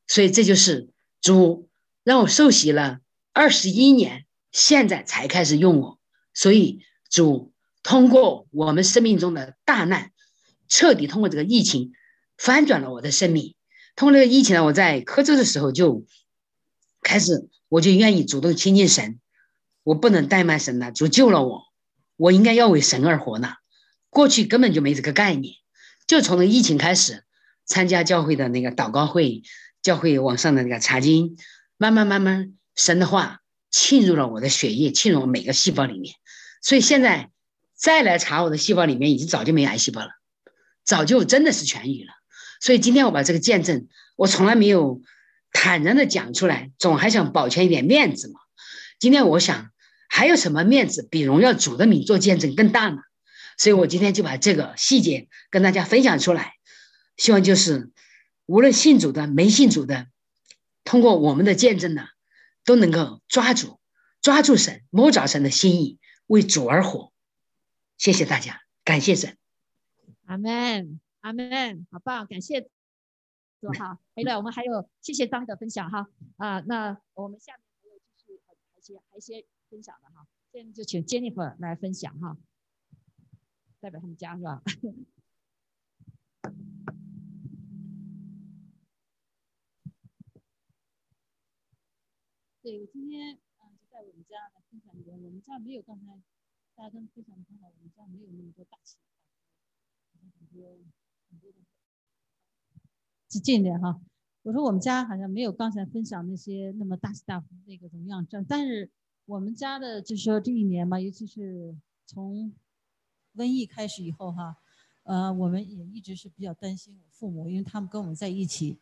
所以这就是主让我受洗了。二十一年，现在才开始用我，所以主通过我们生命中的大难，彻底通过这个疫情，翻转了我的生命。通过这个疫情呢，我在科州的时候就开始，我就愿意主动亲近神，我不能怠慢神了。主救了我，我应该要为神而活呢。过去根本就没这个概念，就从那疫情开始，参加教会的那个祷告会，教会网上的那个查经，慢慢慢慢。神的话沁入了我的血液，沁入每个细胞里面，所以现在再来查我的细胞里面，已经早就没癌细胞了，早就真的是痊愈了。所以今天我把这个见证，我从来没有坦然的讲出来，总还想保全一点面子嘛。今天我想，还有什么面子比荣耀主的名做见证更大呢？所以我今天就把这个细节跟大家分享出来，希望就是无论信主的没信主的，通过我们的见证呢。都能够抓住，抓住神，摸着神的心意，为主而活。谢谢大家，感谢神。阿门，阿门，好棒，感谢主哈。回来我们还有，谢谢张的分享哈。啊，那我们下面还有继续还一些还一些分享的哈。现在就请 Jennifer 来分享哈，代表他们家是吧？对，我今天嗯就在我们家来分享一个，我们家没有刚才大家跟分享的很好，我们家没有那么多大气，很多很多的，是近点哈。我说我们家好像没有刚才分享那些那么大起大伏那个怎么样？这但是我们家的就是说这一年嘛，尤其是从瘟疫开始以后哈，呃，我们也一直是比较担心我父母，因为他们跟我们在一起。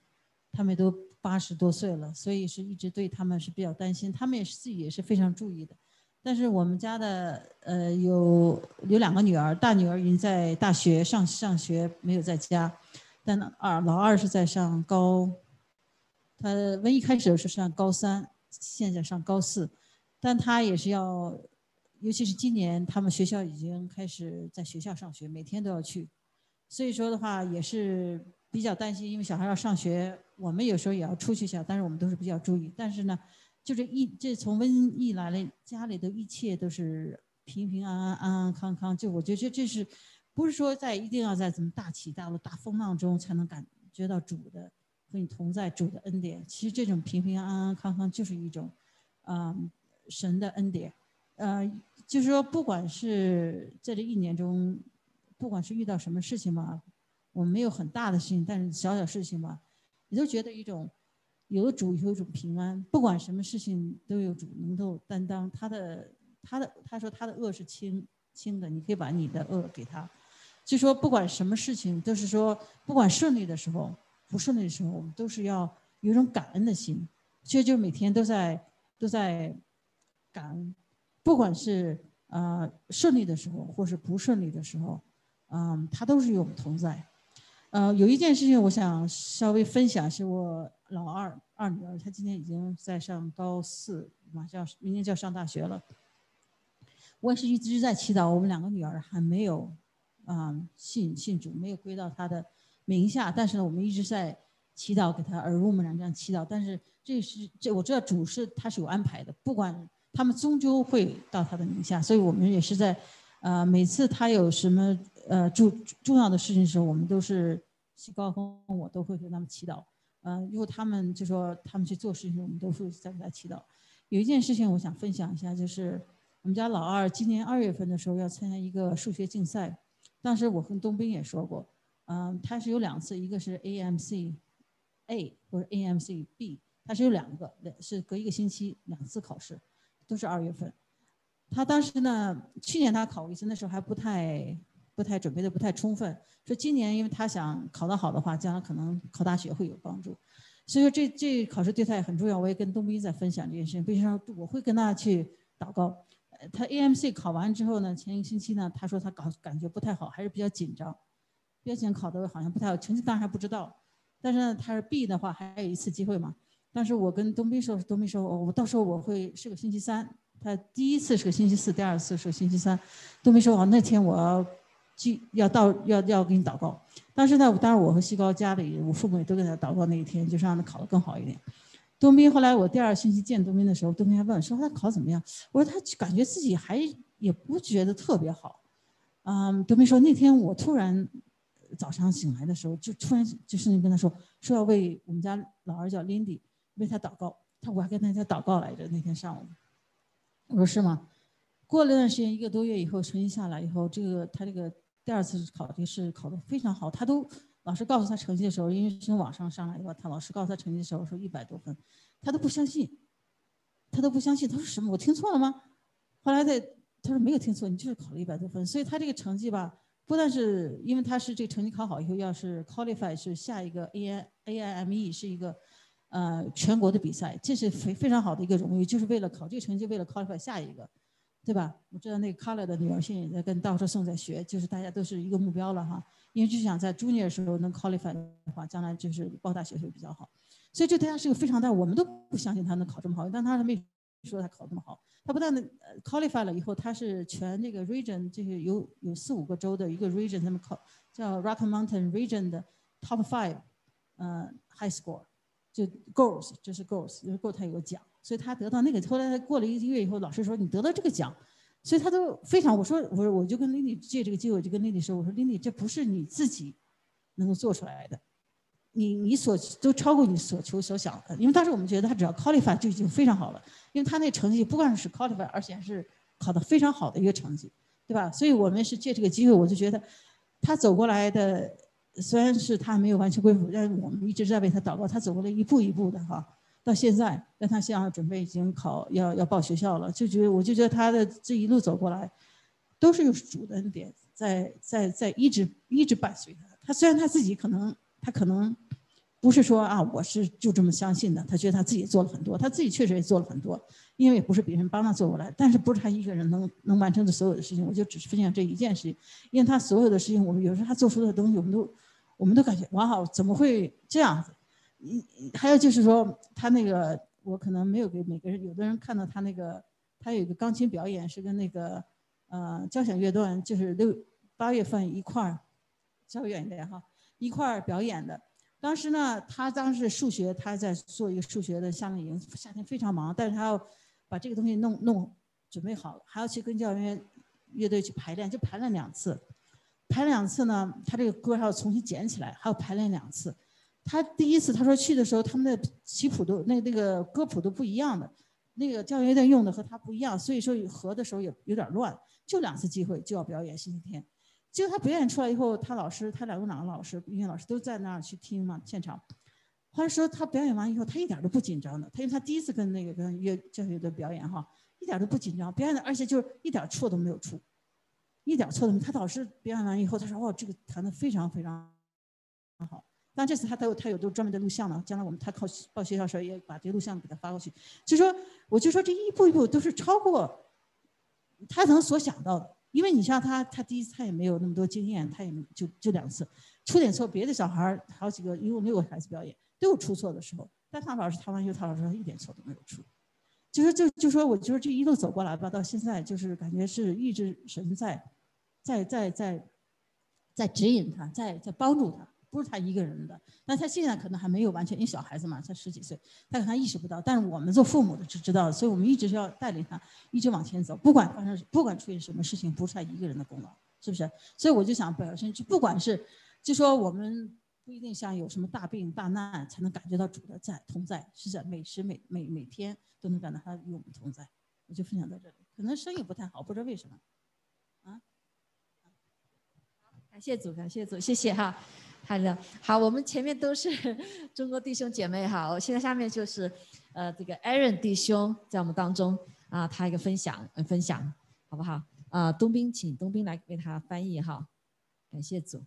他们都八十多岁了，所以是一直对他们是比较担心。他们也是自己也是非常注意的。但是我们家的呃有有两个女儿，大女儿已经在大学上上学，没有在家。但二老二是在上高，他瘟疫开始是上高三，现在上高四。但他也是要，尤其是今年他们学校已经开始在学校上学，每天都要去。所以说的话也是比较担心，因为小孩要上学。我们有时候也要出去一下，但是我们都是比较注意。但是呢，就这一这从瘟疫来了，家里的一切都是平平安安、安安康康。就我觉得这是，不是说在一定要在怎么大起大落、大风浪中才能感觉到主的和你同在、主的恩典。其实这种平平安安、康康就是一种，啊，神的恩典。呃，就是说，不管是在这一年中，不管是遇到什么事情嘛，我们没有很大的事情，但是小小事情嘛。你都觉得一种有主有一种平安，不管什么事情都有主能够担当。他的他的他说他的恶是轻轻的，你可以把你的恶给他。就说不管什么事情，都是说不管顺利的时候、不顺利的时候，我们都是要有一种感恩的心。其实就每天都在都在感恩，不管是呃顺利的时候，或是不顺利的时候，嗯，他都是与我们同在。呃，有一件事情我想稍微分享，是我老二二女儿，她今年已经在上高四，马上明年就要上大学了。我也是一直在祈祷，我们两个女儿还没有啊信信主，没有归到她的名下，但是呢，我们一直在祈祷，给她耳濡目染这样祈祷。但是这是这我知道主是他是有安排的，不管他们终究会到他的名下，所以我们也是在呃每次他有什么呃重重要的事情的时候，我们都是。去高峰，我都会给他们祈祷。嗯，如果他们就说他们去做事情，我们都会在给他祈祷。有一件事情我想分享一下，就是我们家老二今年二月份的时候要参加一个数学竞赛。当时我跟东兵也说过，嗯，他是有两次，一个是 AMC A 或者 AMC B，他是有两个，是隔一个星期两次考试，都是二月份。他当时呢，去年他考一次，那时候还不太不太准备的不太充分。说今年因为他想考得好的话，将来可能考大学会有帮助。所以说这这考试对他也很重要。我也跟东斌在分享这件事情，为什么我会跟他去祷告？呃，他 AMC 考完之后呢，前一个星期呢，他说他搞感觉不太好，还是比较紧张。比较紧考的好像不太好，成绩当然还不知道。但是呢，他是 B 的话还有一次机会嘛。但是我跟东斌说，东斌说，我到时候我会是个星期三。他第一次是个星期四，第二次是个星期三。东斌说，哦，那天我就要到要要给你祷告。但是呢，当然我和西高家里我父母也都给他祷告那一天，就是让他考得更好一点。东斌后来我第二星期见东斌的时候，东斌还问说他考怎么样？我说他感觉自己还也不觉得特别好。嗯，东斌说那天我突然早上醒来的时候，就突然就是跟他说说要为我们家老二叫 Lindy 为他祷告。他我还跟他家祷告来着那天上午。我说是吗？过了段时间一个多月以后，成绩下来以后，这个他这个。第二次考的是考得非常好，他都老师告诉他成绩的时候，因为从网上上来的，他老师告诉他成绩的时候说一百多分，他都不相信，他都不相信，他说什么？我听错了吗？后来在他说没有听错，你就是考了一百多分，所以他这个成绩吧，不但是因为他是这个成绩考好以后，要是 qualify 是下一个 A I A I M E 是一个呃全国的比赛，这是非非常好的一个荣誉，就是为了考这个成绩，为了 qualify 下一个。对吧？我知道那个 Color 的女儿现在也在跟道士颂在学，就是大家都是一个目标了哈。因为就想在 Junior 的时候能 qualify 的话，将来就是报大学会比较好。所以这对他是个非常大，我们都不相信他能考这么好，但他还没说他考这么好。他不但能 qualify 了以后，他是全这个 region 这个有有四五个州的一个 region，他们考叫 Rock Mountain Region 的 top five，呃 high score，就 girls，就是 girls，因为 girls 他有个奖。所以他得到那个，后来他过了一个月以后，老师说你得到这个奖，所以他都非常。我说我说我就跟 Lindy 借这个机会，就跟 Lindy 说，我说 Lindy 这不是你自己能够做出来的，你你所都超过你所求所想的。因为当时我们觉得他只要 qualify 就已经非常好了，因为他那成绩不光是 qualify，而且还是考得非常好的一个成绩，对吧？所以我们是借这个机会，我就觉得他走过来的，虽然是他没有完全恢复，但是我们一直在为他祷告，他走过来一步一步的哈。到现在，但他现在准备已经考要要报学校了，就觉得我就觉得他的这一路走过来，都是有主的恩典在在在一直一直伴随他。他虽然他自己可能他可能不是说啊我是就这么相信的，他觉得他自己做了很多，他自己确实也做了很多，因为也不是别人帮他做过来，但是不是他一个人能能完成的所有的事情。我就只是分享这一件事情，因为他所有的事情，我们有时候他做出的东西，我们都我们都感觉哇好，怎么会这样子？一还有就是说，他那个我可能没有给每个人，有的人看到他那个，他有一个钢琴表演是跟那个呃交响乐段，就是六八月份一块儿，稍微远一点哈，一块儿表演的。当时呢，他当时数学他在做一个数学的夏令营，夏天非常忙，但是他要把这个东西弄弄准备好，还要去跟教员乐队去排练，就排练两次，排两次呢，他这个歌还要重新捡起来，还要排练两次。他第一次他说去的时候，他们的棋谱都那那个歌谱都不一样的，那个教员队用的和他不一样，所以说合的时候也有点乱。就两次机会就要表演星期天，结果他表演出来以后，他老师他两个两个老师音乐老师都在那儿去听嘛现场。他说他表演完以后，他一点都不紧张的，他因为他第一次跟那个跟乐教学的表演哈，一点都不紧张，表演的而且就是一点错都没有出，一点错都没有。他老师表演完以后，他说哦这个弹的非常非常好。但这次他都有他有都专门的录像了，将来我们他考报学校时候也把这个录像给他发过去。就说我就说这一步一步都是超过他能所想到的，因为你像他他第一次他也没有那么多经验，他也就就两次出点错，别的小孩好几个一共六个孩子表演都有出错的时候，但他老师他完以后他老师一点错都没有出，就说就就说我就是这一路走过来吧，到现在就是感觉是一直神在在在在在指引他，在在帮助他。不是他一个人的，那他现在可能还没有完全，因为小孩子嘛，才十几岁，他可能意识不到。但是我们做父母的是知道的，所以我们一直是要带领他一直往前走，不管发生不管出现什么事情，不是他一个人的功劳，是不是？所以我就想表现，就不管是，就说我们不一定像有什么大病大难才能感觉到主的在同在，是在每时每每每天都能感到他与我们同在。我就分享到这里，可能声音不太好，不知道为什么。啊，感谢主，感谢主，谢谢哈。好的，好，我们前面都是 中国弟兄姐妹哈，我现在下面就是，呃，这个 Aaron 弟兄在我们当中啊，他一个分享，分享，好不好？啊，东兵，请东兵来为他翻译哈。感谢主。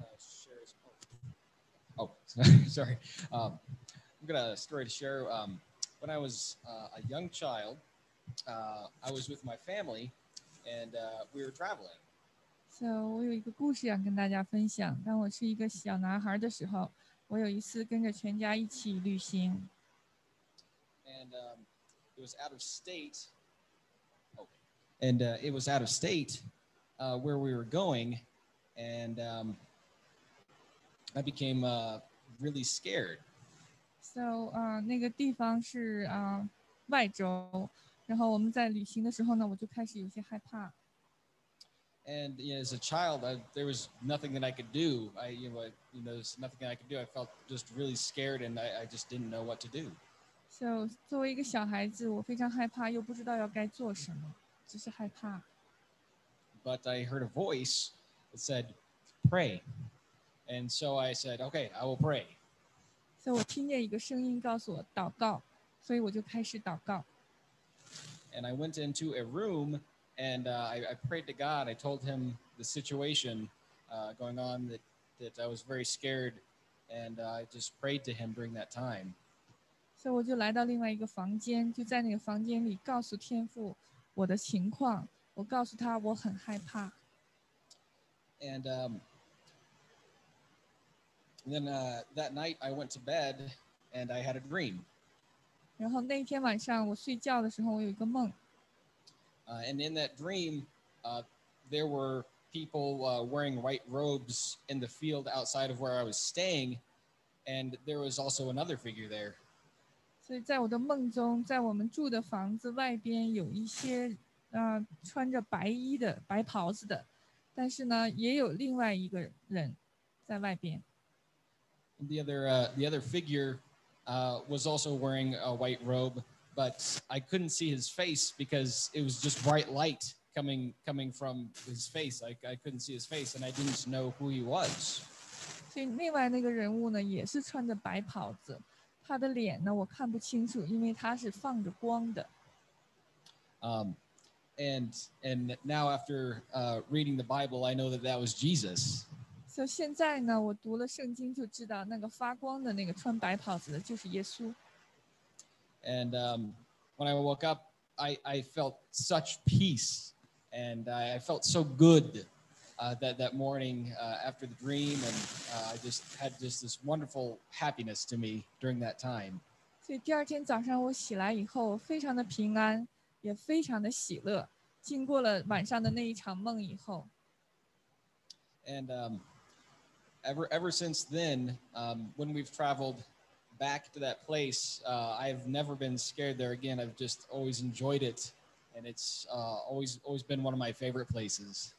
Uh, share. as- Oh, sorry. Um, I've got a story to share. Um, when I was uh, a young child, uh, I was with my family, and uh, we were traveling. So 我有一个故事想跟大家分享。当我是一个小男孩的时候，我有一次跟着全家一起旅行，and um, it was out of state. Oh, and uh, it was out of state uh, where we were going, and um, I became uh, really scared. So 啊、那个地方是啊、外州，然后我们在旅行的时候呢，我就开始有些害怕。And you know, as a child, I, there was nothing that I could do. I, you know, I, you know, there's nothing I could do. I felt just really scared, and I, I just didn't know what to do. So 作为一个小孩子，我非常害怕，又不知道要该做什么，只是害怕。 But I heard a voice that said, "Pray," and so I said, "Okay, I will pray." 所以我听见一个声音告诉我祷告，所以我就开始祷告。 and I went into a room and uh, I, I prayed to God. I told him the situation uh, going on that, that I was very scared, and uh, I just prayed to him during that time. 所以我就来到另外一个房间，就在那个房间里告诉天父我的情况。我告诉他我很害怕， And um, then uh, that night I went to bed and I had a dream. 然后那天晚上我睡觉的时候，我有一个梦， Uh, and in that dream, uh, there were people uh, wearing white robes in the field outside of where I was staying. And there was also another figure there. 所以在我的梦中，在我们住的房子外边有一些啊、呃穿着白衣的白袍子的，但是呢，也有另外一个人在外边。 The other uh, the other figure uh, was also wearing a white robe, but I couldn't see his face because it was just bright light coming coming from his face. I, I couldn't see his face, and I didn't know who he was. 所以另外那个人物呢，也是穿着白袍子，他的脸呢我看不清楚，因为他是放着光的。 Um, and and now after uh, reading the Bible, I know that that was Jesus. 所以现在呢，我读了圣经就知道，那个发光的那个穿白袍子的就是耶稣。 And um, when I woke up, I, I felt such peace, and I, I felt so good uh, that that morning uh, after the dream, and uh, I just had just this wonderful happiness to me during that time. 所以第二天早上我起来以后，非常的平安，也非常的喜乐。经过了晚上的那一场梦以后， And um, ever ever since then, um, when we've traveled back to that place, uh, I've never been scared there again. I've just always enjoyed it, and it's uh, always always been one of my favorite places.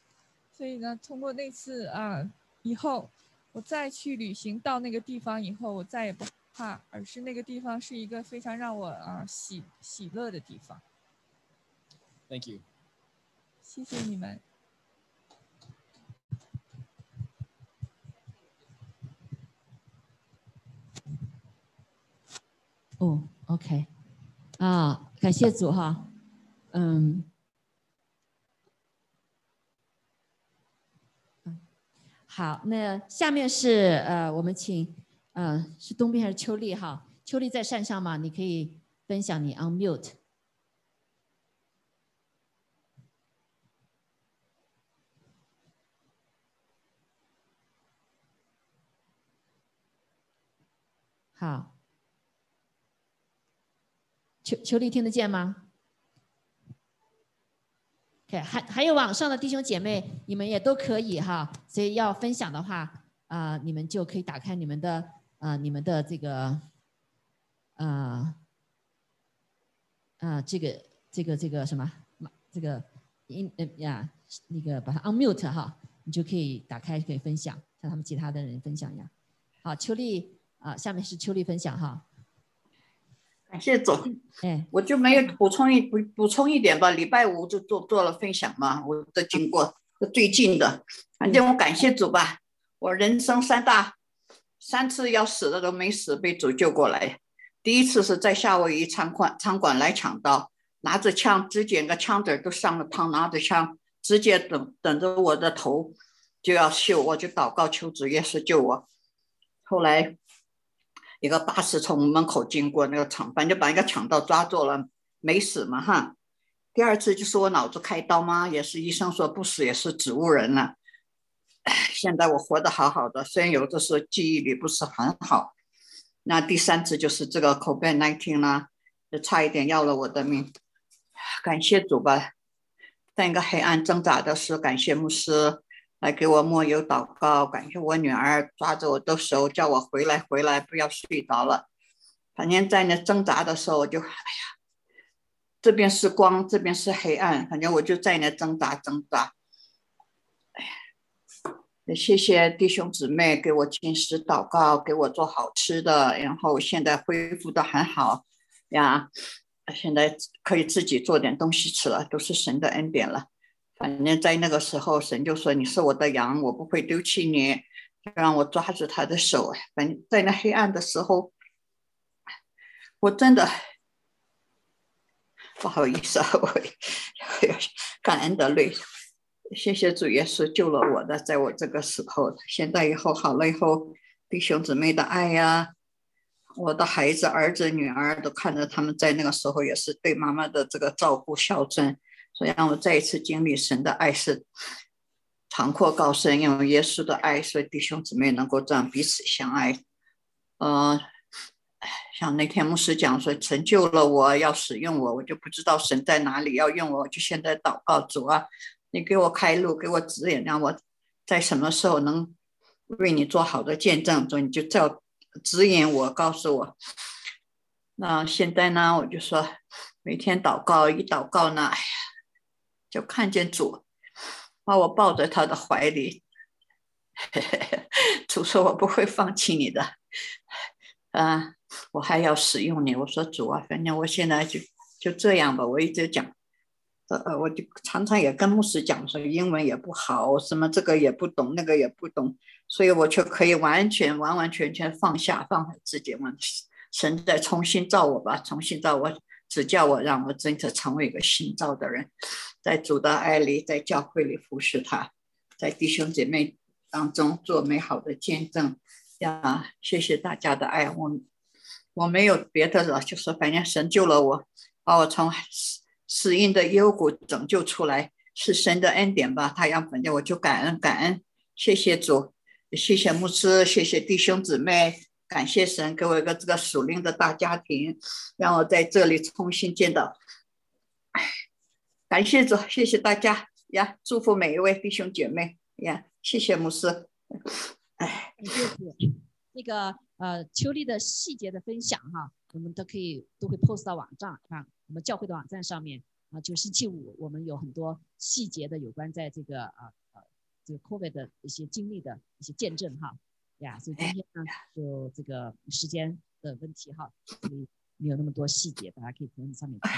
所以呢，通过那次啊以后，我再去旅行到那个地方以后，我再也不怕，而是那个地方是一个非常让我啊喜喜乐的地方。 Thank you. 谢谢你们。 哦，OK，啊，感谢主哈，嗯，好，那下面是呃，我们请呃，是东边还是秋丽哈？秋丽在线上吗？你可以分享你 On mute。好，秋秋丽听得见吗？OK，还还有网上的弟兄姐妹，你们也都可以哈，所以要分享的话，啊、你们就可以打开你们的呃你们的这个呃呃这个这个这个什么这个音呃呀那个把它 unmute 哈，你就可以打开可以分享，像他们其他的人分享一样。好，秋丽啊、下面是秋丽分享哈。感谢总，嗯，我就没有补充一补补充一点吧。礼拜五就做做了分享嘛，我的经过最近的，反正我感谢主吧。我人生三大三次要死的都没死，被主救过来。第一次是在夏威夷餐馆餐馆来抢刀，拿着枪，只捡个枪子儿都上了膛，拿着枪直接等等着我的头就要秀，我就祷告求主耶稣救我。后来一个巴士从门口经过那个厂，反正把一个抢盗抓住了，没死嘛哈。第二次就是我脑子开刀嘛，也是医生说不死也是植物人了。唉现在我活得好好的，虽然有的时候记忆力不是很好。那第三次就是这个 COVID nineteen 啦，就差一点要了我的命。感谢主吧，在一个黑暗挣扎的时候，感谢牧师来给我抹油祷告，感谢我女儿抓着我的手叫我回来回来，不要睡着了。反正在那挣扎的时候，我就哎呀，这边是光，这边是黑暗，反正我就在那挣扎挣扎。哎呀，也谢谢弟兄姊妹给我进食祷告，给我做好吃的，然后现在恢复的很好呀，现在可以自己做点东西吃了，都是神的恩典了。反正在那个时候，神就说：“你是我的羊，我不会丢弃你。”让我抓住他的手。反正在那黑暗的时候，我真的不好意思啊，我感恩的泪。谢谢主耶稣救了我的，在我这个时候，现在以后好了以后，弟兄姊妹的爱呀，我的孩子、儿子、女儿都看着他们在那个时候也是对妈妈的这个照顾孝顺，所以让我再一次经历神的爱是长阔高深，因为耶稣的爱，所以弟兄姊妹能够这样彼此相爱。呃，像那天牧师讲说，成就了我要使用我，我就不知道神在哪里要用我，就现在祷告主啊，你给我开路，给我指引，让我在什么时候能为你做好的见证，主你就叫指引我，告诉我。那现在呢，我就说每天祷告，一祷告呢，哎，就看见主把我抱在他的怀里，主说我不会放弃你的，啊，我还要使用你。我说主啊，反正我现在就就这样吧，我一直讲。呃呃，我就常常也跟牧师讲说，英文也不好，什么这个也不懂，那个也不懂，所以我就可以完全完完全全放下，放下自己，问神再重新造我吧，重新造我，指教我，让我真的成为一个新造的人，在主的爱里，在教会里服侍他，在弟兄姐妹当中做美好的见证。呀，谢谢大家的爱，我我没有别的了，就是反正神救了我，把我从。死死荫的幽谷拯救出来，是神的恩典吧？他让反正我就感恩感恩，谢谢主，谢谢牧师，谢谢弟兄姊妹，感谢神给我一个这个属灵的大家庭，让我在这里重新见到。哎，感谢主，谢谢大家呀，祝福每一位弟兄姐妹呀，谢谢牧师。哎，谢谢主，那个呃，秋丽的细节的分享哈，我们都可以都会 post 到网站上。我们教会的网站上面啊，就星期五我们有很多细节的有关在这个啊呃这个 COVID 的一些经历的一些见证哈呀，所以今天呢就这个时间的问题哈，所以没有那么多细节，大家可以从上面看。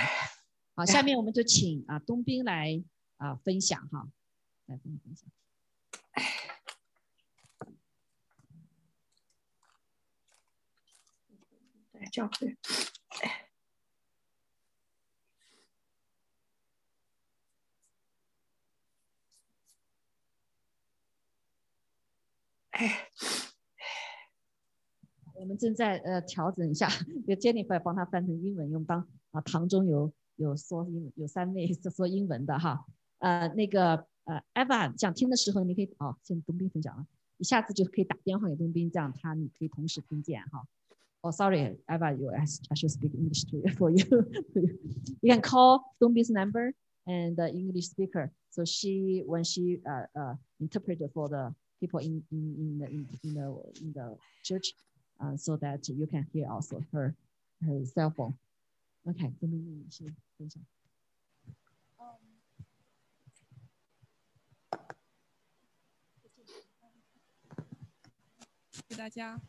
好，下面我们就请啊东兵来啊分享哈，来分分享。在教会。哎，我们正在呃调整一下，由 Jennifer 帮他翻成英文，用当啊唐中有有说英有三位是说英文的哈，呃那个呃 Eva 想听的时候，你可以哦，现在东兵分享了，一下子就可以打电话给东兵，这样他你可以同时听见哈。Oh sorry, Eva, you I should speak English to for you. You can call Dongbing's number and the English speaker. So she when she uh uh interpreted for the people in in in the in, in the in the church, uh, so that you can hear also her her cell phone. OK，这边你先分享。给大家，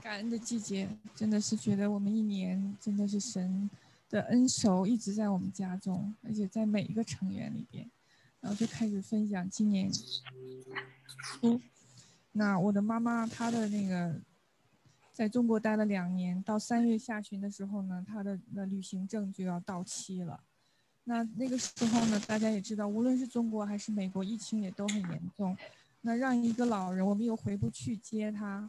感恩的季节，真的是觉得我们一年真的是神的恩手一直在我们家中，而且在每一个成员里边。然后就开始分享今年初，那我的妈妈她的那个在中国待了两年，到三月下旬的时候呢，他的那旅行证就要到期了。那那个时候呢，大家也知道，无论是中国还是美国，疫情也都很严重。那让一个老人，我们又回不去接他，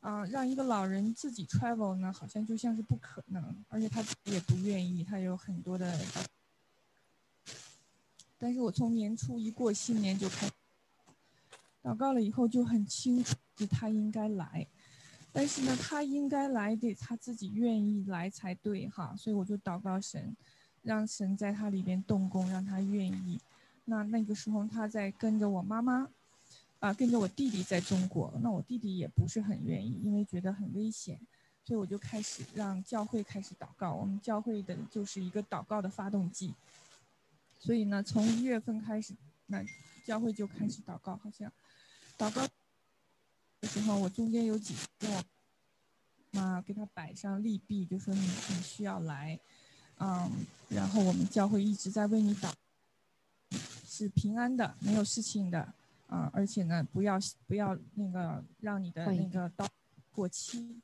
啊，让一个老人自己 travel 呢，好像就像是不可能，而且他也不愿意，他有很多的。但是我从年初一过新年就开祷告了，以后就很清楚他应该来，但是呢，他应该来得他自己愿意来才对哈，所以我就祷告神，让神在他里边动工，让他愿意。那那个时候他在跟着我妈妈，啊，跟着我弟弟在中国，那我弟弟也不是很愿意，因为觉得很危险，所以我就开始让教会开始祷告，我们教会的就是一个祷告的发动机。所以呢，从一月份开始，那教会就开始祷告，好像祷告的时候，我中间有几次，妈给他摆上利弊，就说你你需要来，嗯，然后我们教会一直在为你祷，是平安的，没有事情的，啊，而且呢，不要不要那个让你的那个刀过期。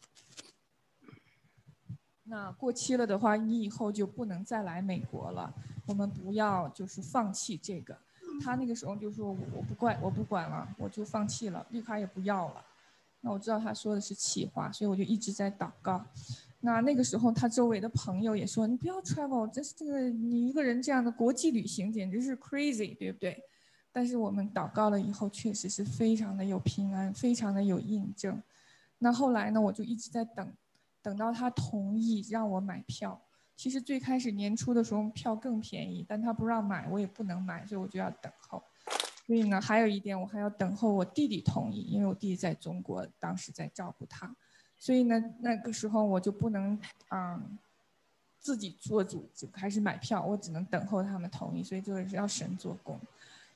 那过期了的话，你以后就不能再来美国了。我们不要就是放弃这个。他那个时候就说：“我不管，我不管了，我就放弃了，绿卡也不要了。”那我知道他说的是气话，所以我就一直在祷告。那那个时候他周围的朋友也说：“你不要 travel，这是这个你一个人这样的国际旅行简直是 crazy，对不对？”但是我们祷告了以后，确实是非常的有平安，非常的有印证。那后来呢，我就一直在等。等到他同意让我买票，其实最开始年初的时候票更便宜，但他不让买，我也不能买，所以我就要等候。所以呢，还有一点我还要等候我弟弟同意，因为我弟弟在中国，当时在照顾他，所以呢，那个时候我就不能嗯自己做主就开始买票，我只能等候他们同意，所以就是要神做工。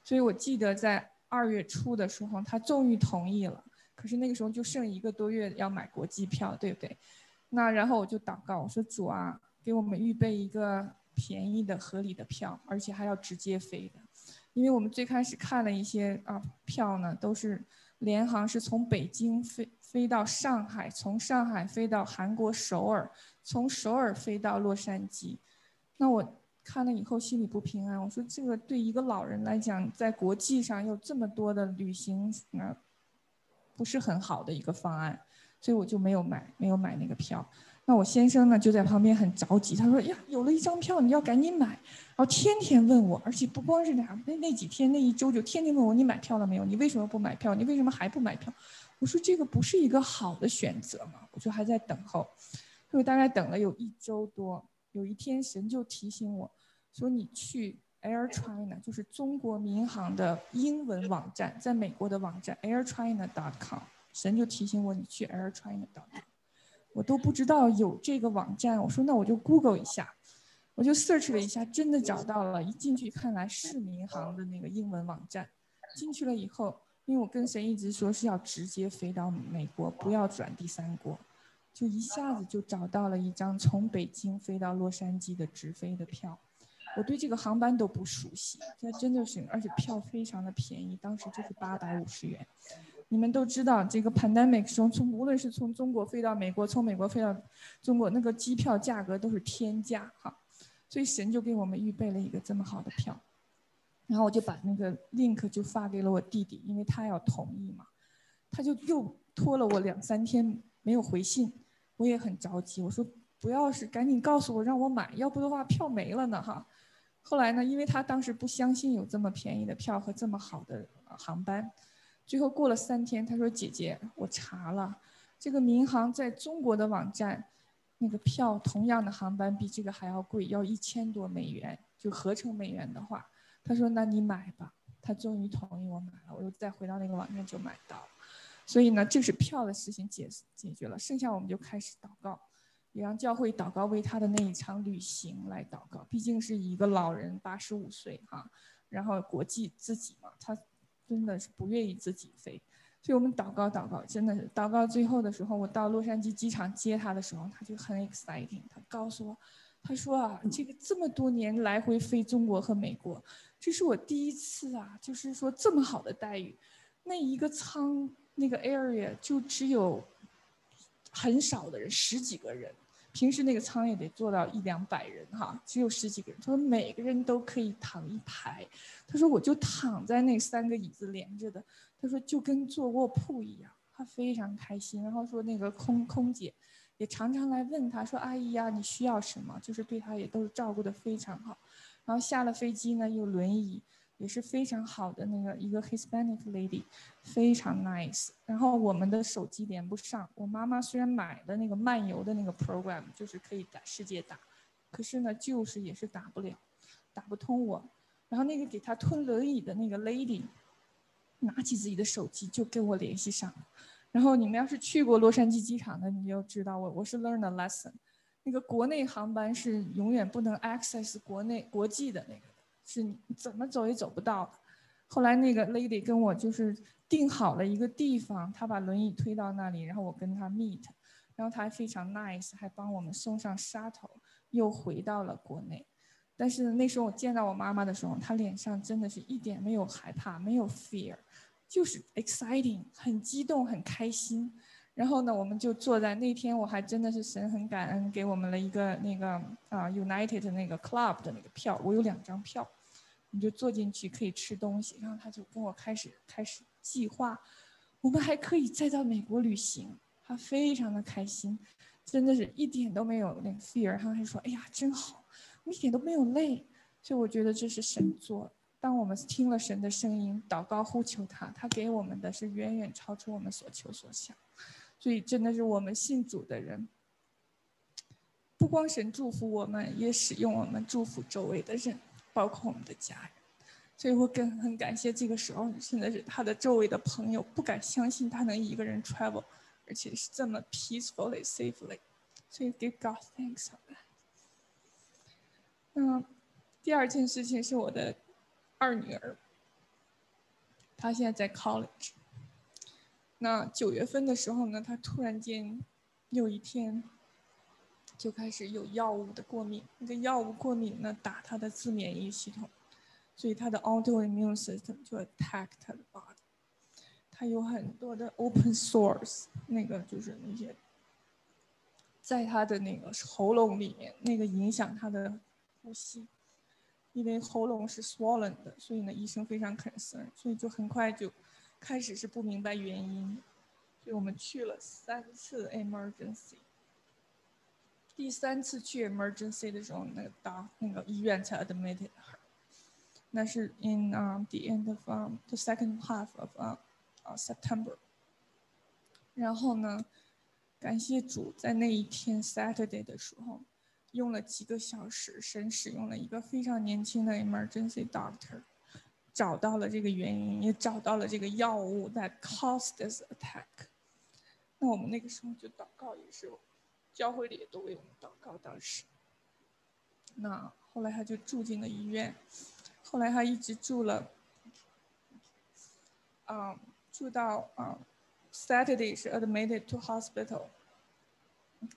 所以我记得在二月初的时候，他终于同意了，可是那个时候就剩一个多月要买国际票，对不对？那然后我就祷告，我说主啊，给我们预备一个便宜的、合理的票，而且还要直接飞的，因为我们最开始看了一些啊票呢，都是联航是从北京飞飞到上海，从上海飞到韩国首尔，从首尔飞到洛杉矶。那我看了以后心里不平安，我说这个对一个老人来讲，在国际上有这么多的旅行，那不是很好的一个方案。所以我就没有买，没有买那个票。那我先生呢，就在旁边很着急，他说：“呀，有了一张票，你要赶紧买。”然后天天问我，而且不光是俩，那那几天那一周就天天问我：“你买票了没有？你为什么不买票？你为什么还不买票？”我说：“这个不是一个好的选择嘛。”我就还在等候，所以大概等了有一周多。有一天，神就提醒我说：“你去 Air China，就是中国民航的英文网站，在美国的网站 AirChina.com。”神就提醒我，你去 Air China.com，我都不知道有这个网站。我说那我就 Google 一下，我就 search 了一下，真的找到了。一进去看来是民航的那个英文网站。进去了以后，因为我跟谁一直说是要直接飞到美国，不要转第三国，就一下子就找到了一张从北京飞到洛杉矶的直飞的票。我对这个航班都不熟悉，这真的是，而且票非常的便宜，当时就是八百五十元。你们都知道，这个 pandemic 时候，从无论是从中国飞到美国，从美国飞到中国，那个机票价格都是天价哈。所以神就给我们预备了一个这么好的票，然后我就把那个 link 就发给了我弟弟，因为他要同意嘛。他就又拖了我两三天没有回信，我也很着急，我说不要是赶紧告诉我让我买，要不的话票没了呢哈。后来呢，因为他当时不相信有这么便宜的票和这么好的航班。最后过了三天，他说：“姐姐，我查了，这个民航在中国的网站，那个票同样的航班比这个还要贵，要一千多美元，就合成美元的话。”他说：“那你买吧。”他终于同意我买了，我又再回到那个网站就买到。所以呢，这是票的事情解解决了，剩下我们就开始祷告，也让教会祷告为他的那一场旅行来祷告。毕竟是一个老人，八十五岁哈，然后国际自己嘛，他真的是不愿意自己飞，所以我们祷告祷告，真的是祷告。最后的时候，我到洛杉矶机场接他的时候，他就很 exciting，他告诉我，他说啊，这个这么多年来回飞中国和美国，这是我第一次啊，就是说这么好的待遇，那一个舱。那个 area 就只有很少的人，十几个人。平时那个舱也得坐到一两百人哈，只有十几个人。他说每个人都可以躺一排。他说我就躺在那三个椅子连着的。他说就跟坐卧铺一样，他非常开心。然后说那个空空姐也常常来问他说：“阿姨呀，你需要什么？”就是对他也都是照顾的非常好。然后下了飞机呢，有轮椅。也是非常好的那个一个 Hispanic lady，非常 nice。然后我们的手机连不上，我妈妈虽然买了那个漫游的那个 program，就是可以打世界打，可是呢，就是也是打不了，打不通我。然后那个给他推轮椅的那个 lady，拿起自己的手机就跟我联系上了。然后你们要是去过洛杉矶机场的，你就知道我我是 learn a lesson，那个国内航班是永远不能 access 国内国际的那个。是你怎么走也走不到的。后来那个 lady 跟我就是定好了一个地方，他把轮椅推到那里，然后我跟他 meet，然后他还非常 nice，还帮我们送上 shuttle，又回到了国内。但是那时候我见到我妈妈的时候，她脸上真的是一点没有害怕，没有 fear，就是 exciting，很激动，很开心。然后呢，我们就坐在那天，我还真的是神很感恩，给我们了一个那个啊 United 那个 club 的那个票，我有两张票。你就坐进去可以吃东西，然后他就跟我开始开始计划，我们还可以再到美国旅行，他非常的开心，真的是一点都没有那个 fear，他还说，哎呀真好，我一点都没有累，所以我觉得这是神做。当我们听了神的声音，祷告呼求他，他给我们的是远远超出我们所求所想，所以真的是我们信主的人，不光神祝福我们，也使用我们祝福周围的人。包括我们的家人，所以我更很感谢这个时候，现在是他的周围的朋友不敢相信他能一个人 travel，而且是这么 peacefully safely，所以 give God thanks。嗯，第二件事情是我的二女儿，她现在在 college。那九月份的时候呢，她突然间有一天。就开始有药物的过敏，那个药物过敏呢，打他的自免疫系统，所以他的 autoimmune system 就 attack 他的 body。他有很多的 open source，那个就是那些，在他的那个喉咙里面，那个影响他的呼吸，因为喉咙是 swollen 的，所以呢，医生非常 concern，所以就很快就开始是不明白原因，所以我们去了三次 emergency。第三次去 emergency 的时候，那个到那个医院才 admitted her。那是 in um the end of um the second half of uh September。然后呢，感谢主，在那一天 Saturday 的时候，用了几个小时，神使用了一个非常年轻的 emergency doctor，找到了这个原因，也找到了这个药物 that caused this attack。那我们那个时候就祷告也是。教会里也都为我们祷告。当时，那后来他就住进了医院，后来他一直住了，啊，住到啊，Saturday 是 admitted to hospital，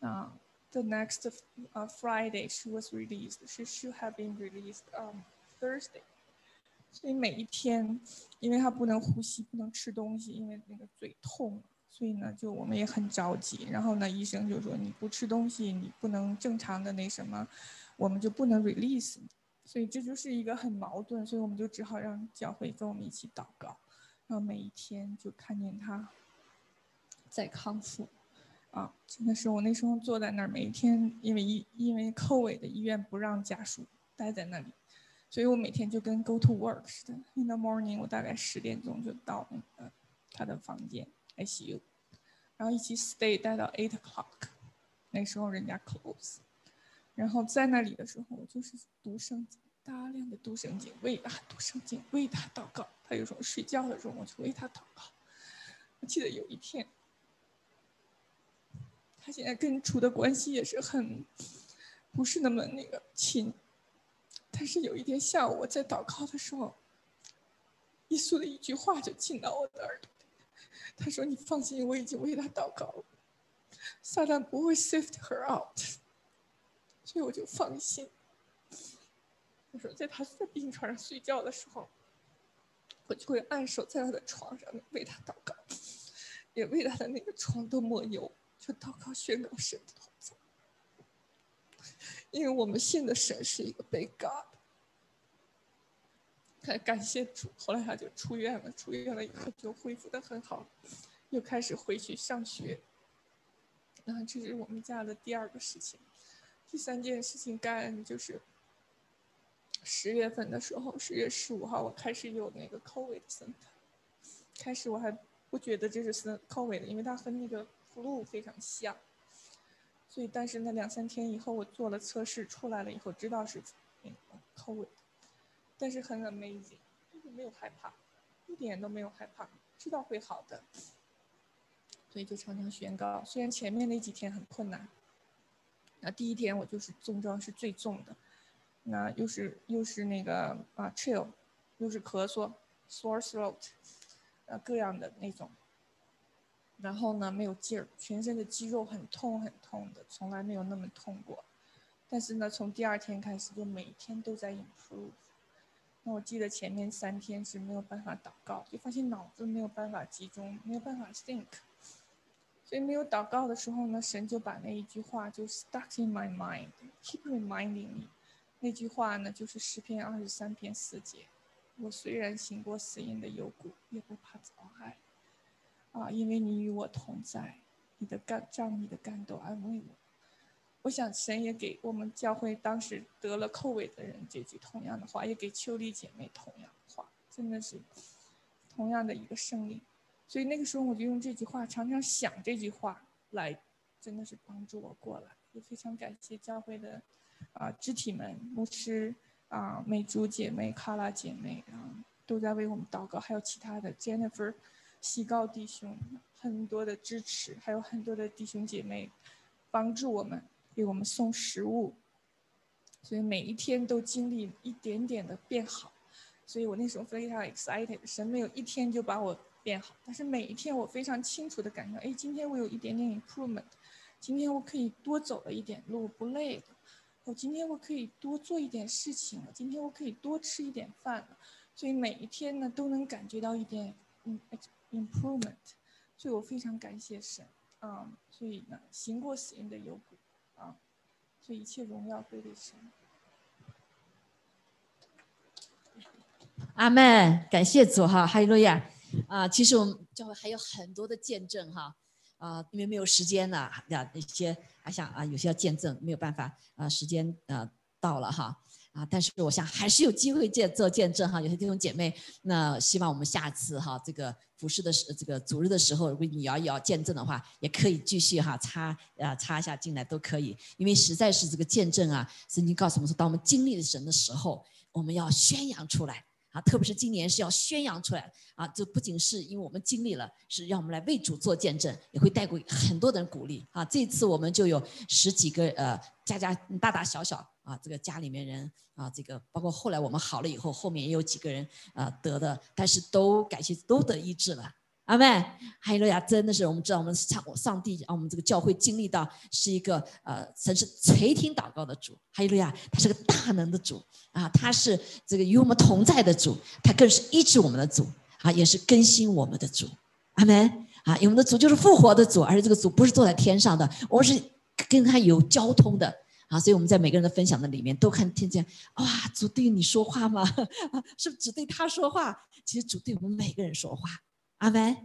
啊，the next 啊 Friday she was released. She should have been released on Thursday. 所以每一天，因为他不能呼吸，不能吃东西，因为那个嘴痛。所以呢，就我们也很着急。然后呢，医生就说你不吃东西，你不能正常的那什么，我们就不能 release 你。所以这就是一个很矛盾。所以我们就只好让教会跟我们一起祷告，然后每一天就看见他在康复。啊，真的是我那时候坐在那儿，每一天因为医因为寇伟的医院不让家属待在那里，所以我每天就跟 go to work 似的。In the morning，我大概十点钟就到呃他的房间。ICU，然后一起 stay 待到 eight o'clock，那时候人家 close，然后在那里的时候，我就是读圣经，大量的读圣经，为他读圣经，为他祷告。他有时候睡觉的时候，我就为他祷告。我记得有一天，他现在跟主的关系也是很不是那么那个亲，但是有一天下午我在祷告的时候，耶稣的一句话就进到我的耳朵，他说：“你放心，我已经为他祷告了，撒旦不会 sift her out。”所以我就放心。我说，在他在病床上睡觉的时候，我就会按手在他的床上为他祷告，也为他的那个床都抹油，就祷告宣告神的同在。因为我们信的神是一个被膏。很感谢主，后来他就出院了，出院了以后就恢复的很好，又开始回去上学。那这是我们家的第二个事情，第三件事情干就是。十月份的时候，十月十五号，我开始有那个 COVID symptom。开始我还不觉得这是 COVID，因为它和那个 flu 非常像。所以，但是那两三天以后，我做了测试，出来了以后，知道是那个 COVID。但是很 amazing，就是没有害怕，一点都没有害怕，知道会好的。所以就常常宣告，虽然前面那几天很困难。那第一天我就是症状是最重的。那又是又是那个啊，chill，又是咳嗽，sore throat，呃，各样的那种。然后呢，没有劲儿，全身的肌肉很痛很痛的，从来没有那么痛过。但是呢，从第二天开始，就每天都在 improve。那我记得前面三天是没有办法祷告，就发现脑子没有办法集中，没有办法 think。所以没有祷告的时候呢，神就把那一句话就 stuck in my mind，keep reminding me。那句话呢，就是诗篇二十三篇四节：“我虽然行过死荫的幽谷，也不怕遭害。”啊，因为你与我同在，你的肝脏、你的肝都安慰我。我想神也给我们教会当时得了寇尾的人这句同样的话，也给秋丽姐妹同样的话，真的是同样的一个胜利。所以那个时候我就用这句话，常常想这句话来，真的是帮助我过来。也非常感谢教会的。啊，肢体们、牧师啊、美珠姐妹、卡拉姐妹啊，都在为我们祷告，还有其他的 Jennifer、西高弟兄，很多的支持，还有很多的弟兄姐妹帮助我们，给我们送食物，所以每一天都经历一点点的变好，所以我那时候非常 excited，神没有一天就把我变好，但是每一天我非常清楚的感觉，哎，今天我有一点点 improvement，今天我可以多走了一点路，不累了。我今天我可以多做一点事情了，今天我可以多吃一点饭了，所以每一天呢都能感觉到一点嗯 improvement，所以我非常感谢神啊，所以呢行过死荫的有谷，这一切荣耀归给神。阿门，感谢主哈，哈利路亚啊！其实我们教会还有很多的见证哈。啊，因为没有时间了，啊，一些还想啊，有些要见证，没有办法啊，时间啊到了哈啊，但是我想还是有机会见做见证哈，有些弟兄姐妹，那希望我们下次哈这个服饰的时这个主日的时候，如果你要要见证的话，也可以继续哈插啊插一下进来都可以，因为实在是这个见证啊，圣经告诉我们说，当我们经历了神的时候，我们要宣扬出来。啊，特别是今年是要宣扬出来啊！这不仅是因为我们经历了，是让我们来为主做见证，也会带给很多的人鼓励啊！这次我们就有十几个呃，家家大大小小啊，这个家里面人啊，这个包括后来我们好了以后，后面也有几个人啊得的，但是都感谢都得医治了。阿妹，哈利路亚！真的是我们知道，我们上上帝让我们这个教会经历到是一个呃，神是垂听祷告的主。哈利路亚，他是个大能的主啊，他是这个与我们同在的主，他更是医治我们的主啊，也是更新我们的主。阿门啊！因为我们的主就是复活的主，而且这个主不是坐在天上的，我们是跟他有交通的啊。所以我们在每个人的分享的里面都看听见，哇，主对你说话吗？是不只对他说话？其实主对我们每个人说话。阿门，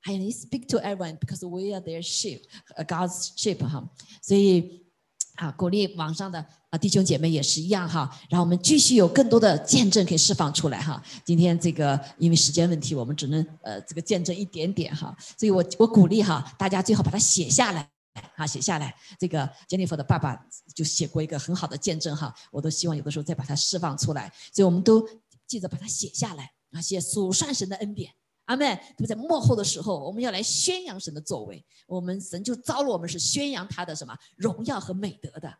还有你 speak to everyone because we are their sheep, God's sheep 哈，所以啊，鼓励网上的啊弟兄姐妹也是一样哈，然后我们继续有更多的见证可以释放出来哈。今天这个因为时间问题，我们只能呃这个见证一点点哈，所以我我鼓励哈大家最好把它写下来啊，写下来。这个 Jennifer 的爸爸就写过一个很好的见证哈，我都希望有的时候再把它释放出来，所以我们都记着把它写下来啊，写数算神的恩典。阿门。对在幕后的时候，我们要来宣扬神的作为，我们神就招了我们是宣扬他的什么荣耀和美德的。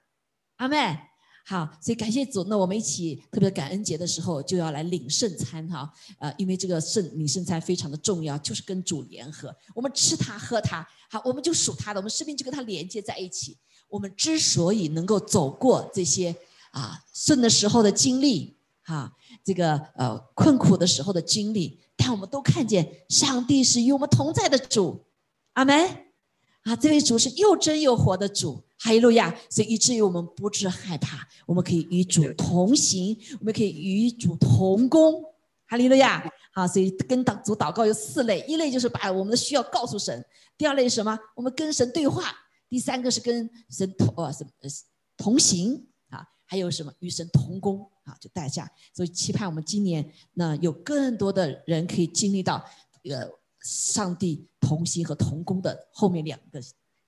阿妹。好，所以感谢主。那我们一起，特别感恩节的时候，就要来领圣餐哈。呃，因为这个圣领圣餐非常的重要，就是跟主联合，我们吃它喝它，好，我们就属他的，我们生命就跟他连接在一起。我们之所以能够走过这些啊顺的时候的经历，哈，这个呃困苦的时候的经历，但我们都看见上帝是与我们同在的主。阿门。啊，这位主是又真又活的主。哈利路亚！所以以至于我们不致害怕，我们可以与主同行，我们可以与主同工。哈利路亚！好，所以跟祷主祷告有四类：一类就是把我们的需要告诉神；第二类是什么？我们跟神对话；第三个是跟神同呃什呃同行啊；还有什么与神同工啊？就代价。所以期盼我们今年那有更多的人可以经历到呃上帝同行和同工的后面两个。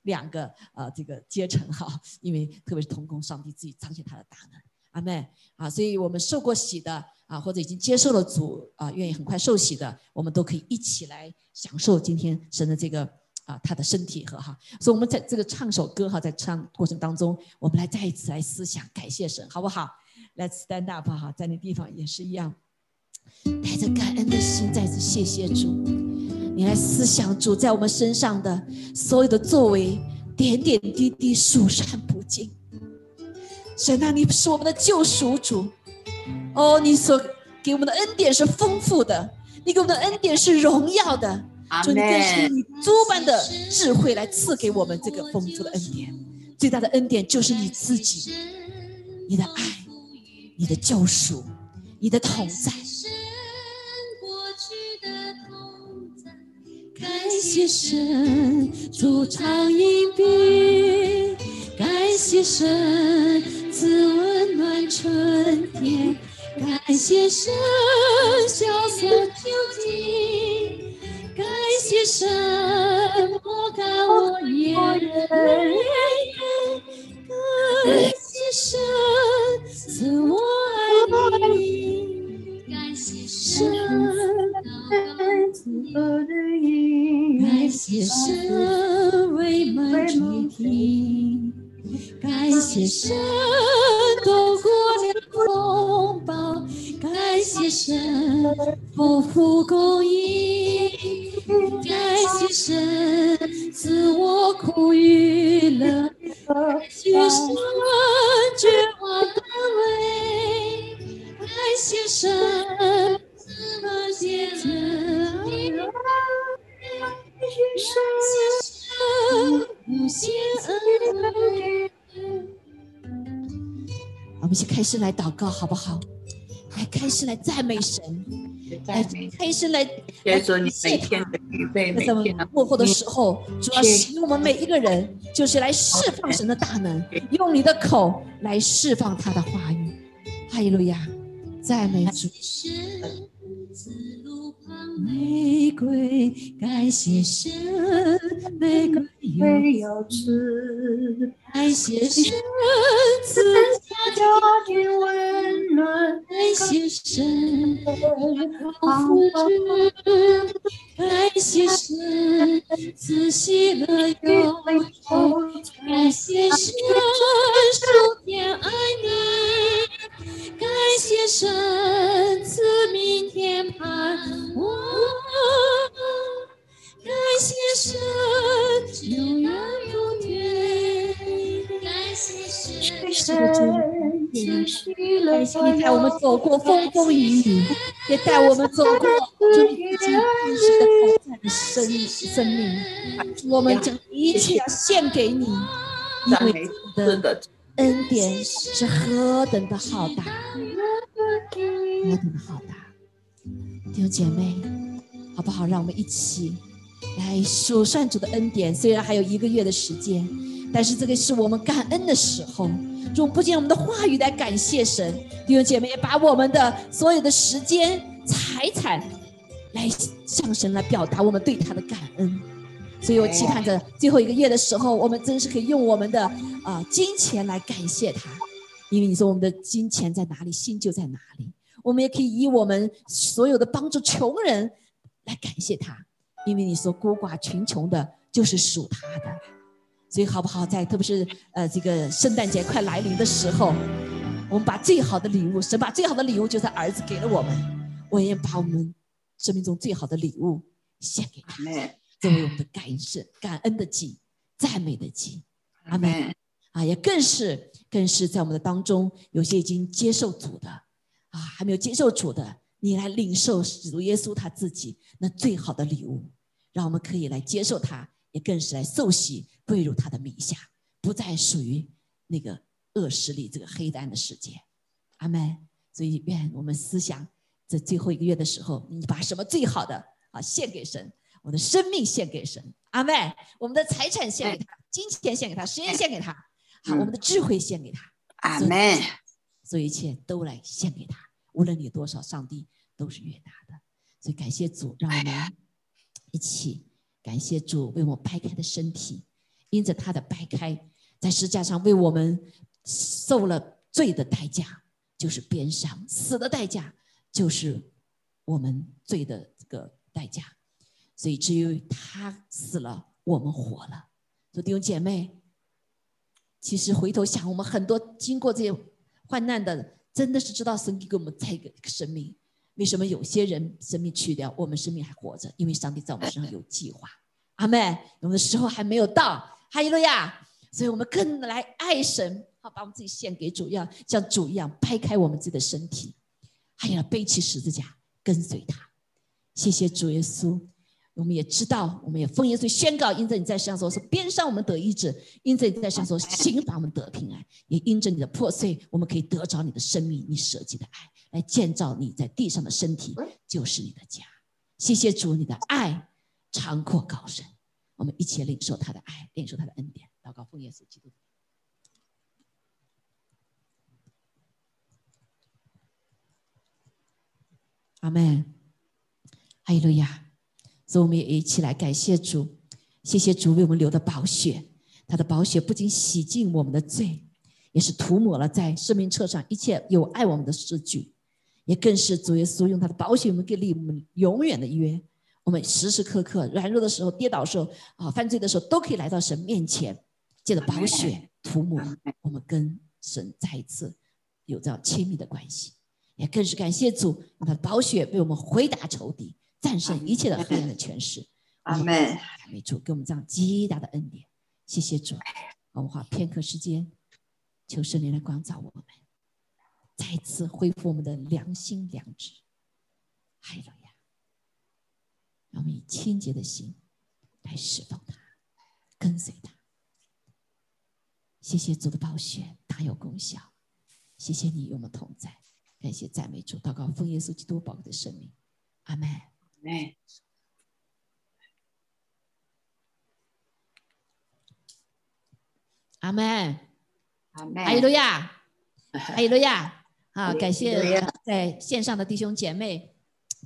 两个呃，这个阶层哈，因为特别是同工，上帝自己彰显他的大能，阿妹啊，所以我们受过洗的啊，或者已经接受了主啊，愿意很快受洗的，我们都可以一起来享受今天神的这个啊，他的身体和哈，所以我们在这个唱首歌哈，在唱过程当中，我们来再一次来思想感谢神，好不好？Let's stand up 哈，在那地方也是一样，带着感恩的心，再次谢谢主。你来思想主在我们身上的所有的作为，点点滴滴数算不尽。神啊，你是我们的救赎主，哦，你所给我们的恩典是丰富的，你给我们的恩典是荣耀的。主，你更是以诸般的智慧来赐给我们这个丰富的恩典。最大的恩典就是你自己，你的爱，你的救赎，你的同在。感谢神主唱音笔，感谢神赐温暖春天，感谢神消色秋季，感谢神抹干我眼泪，感谢神赐我爱你，谢神。感谢神为门垂听，感谢神度过了风暴，感谢神丰富供应，感谢神赐我苦与乐，感谢神绝望安慰，感谢神。我们先开始来祷告，好不好？来开始来赞美神，来开始来来谢他。在我们幕后的时候，主要使用我们每一个人，就是来释放神的大能，用你的口来释放他的话语。哈利路亚，赞美主。玫瑰，感谢神，玫瑰有滋，感谢神赐下家庭温暖，感谢神保护之，感谢神赐喜乐有福，感谢神数天爱你，感谢神赐明天盼望。感谢神，永远不退。感谢神，继续了。感谢你带我们走过风风雨雨，也带我们走过最近真实的挑战的生生命。我们将一切献给你，因为你的恩典是何等的浩大，何等的浩大。弟兄姐妹，好不好？让我们一起来数算主的恩典。虽然还有一个月的时间，但是这个是我们感恩的时候。用不仅我们的话语来感谢神，弟兄姐妹把我们的所有的时间、财产来向神来表达我们对他的感恩。所以我期盼着最后一个月的时候，我们真是可以用我们的啊金钱来感谢他，因为你说我们的金钱在哪里，心就在哪里。我们也可以以我们所有的帮助穷人来感谢他，因为你说孤寡穷穷的就是属他的。所以好不好？在特别是呃这个圣诞节快来临的时候，我们把最好的礼物，神把最好的礼物就在儿子给了我们，我也把我们生命中最好的礼物献给他，作为我们的感恩、感恩的祭、赞美的祭。阿门。啊，也更是更是在我们的当中，有些已经接受主的，啊，还没有接受主的，你来领受主耶稣他自己那最好的礼物，让我们可以来接受他，也更是来受洗归入他的名下，不再属于那个恶势力这个黑暗的世界。阿门。所以愿我们思想，在最后一个月的时候，你把什么最好的啊献给神，我的生命献给神。阿妹。我们的财产献给他，金钱献给他，时间献给他。好，我们的智慧献给他，阿妹。所有一切都来献给他，无论你多少，上帝都是悦纳的。所以感谢主，让我们一起感谢主为我们掰开的身体，因着他的掰开，在石架上为我们受了罪的代价，就是鞭伤；死的代价就是我们罪的这个代价。所以只有他死了，我们活了。说弟兄姐妹。其实回头想，我们很多经过这些患难的，真的是知道神给我们这个生命。为什么有些人生命去掉，我们生命还活着？因为上帝在我们身上有计划。阿门。我们的时候还没有到，哈利路亚。所以我们更来爱神，好把我们自己献给主，要像主一样掰开我们自己的身体，还要背起十字架跟随他。谢谢主耶稣。我们也知道，我们也奉耶稣宣告：因着你在世上说，是边上我们得医治；因着你在世上说，刑罚我们得平安；也因着你的破碎，我们可以得着你的生命，你舍己的爱，来建造你在地上的身体，就是你的家。谢谢主，你的爱长阔高深，我们一起领受他的爱，领受他的恩典。祷告，奉耶稣基督。阿门。哈利路亚。所以我们也一起来感谢主，谢谢主为我们流的宝血，他的宝血不仅洗净我们的罪，也是涂抹了在生命册上一切有爱我们的诗句，也更是主耶稣用他的宝血，我们给立我们永远的约。我们时时刻刻软弱的时候、跌倒的时候、啊犯罪的时候，都可以来到神面前，借着宝血涂抹，我们跟神再一次有这样亲密的关系。也更是感谢主，用他的宝血为我们回答仇敌。战胜一切的黑暗的权势，阿门。赞美主，给我们这样极大的恩典，谢谢主。我们花片刻时间，求圣灵来光照我们，再次恢复我们的良心良知。哈利路亚！让我们以清洁的心来侍奉他，跟随他。谢谢主的宝血大有功效，谢谢你与我们同在。感谢赞美主，祷告奉耶稣基督宝贵的生命，阿门。哎，阿门，阿门，哈利路亚，哈利路亚，好，感谢在线上的弟兄姐妹，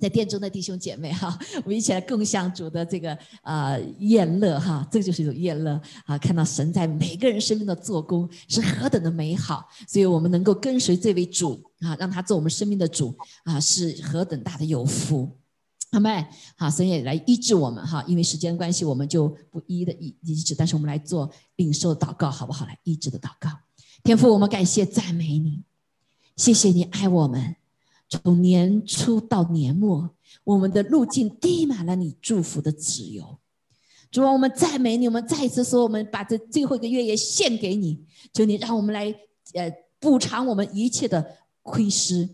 在殿中的弟兄姐妹哈，我们一起来共享主的这个呃宴乐哈，这个就是一种宴乐啊，看到神在每个人生命的做工是何等的美好，所以我们能够跟随这位主啊，让他做我们生命的主啊，是何等大的有福。好妹，好，神也来医治我们哈，因为时间关系，我们就不一一的医医治，但是我们来做领受祷告，好不好？来医治的祷告。天父，我们感谢赞美你，谢谢你爱我们，从年初到年末，我们的路径滴满了你祝福的自由。主啊，我们赞美你，我们再一次说，我们把这最后一个月也献给你，求你让我们来呃补偿我们一切的亏失。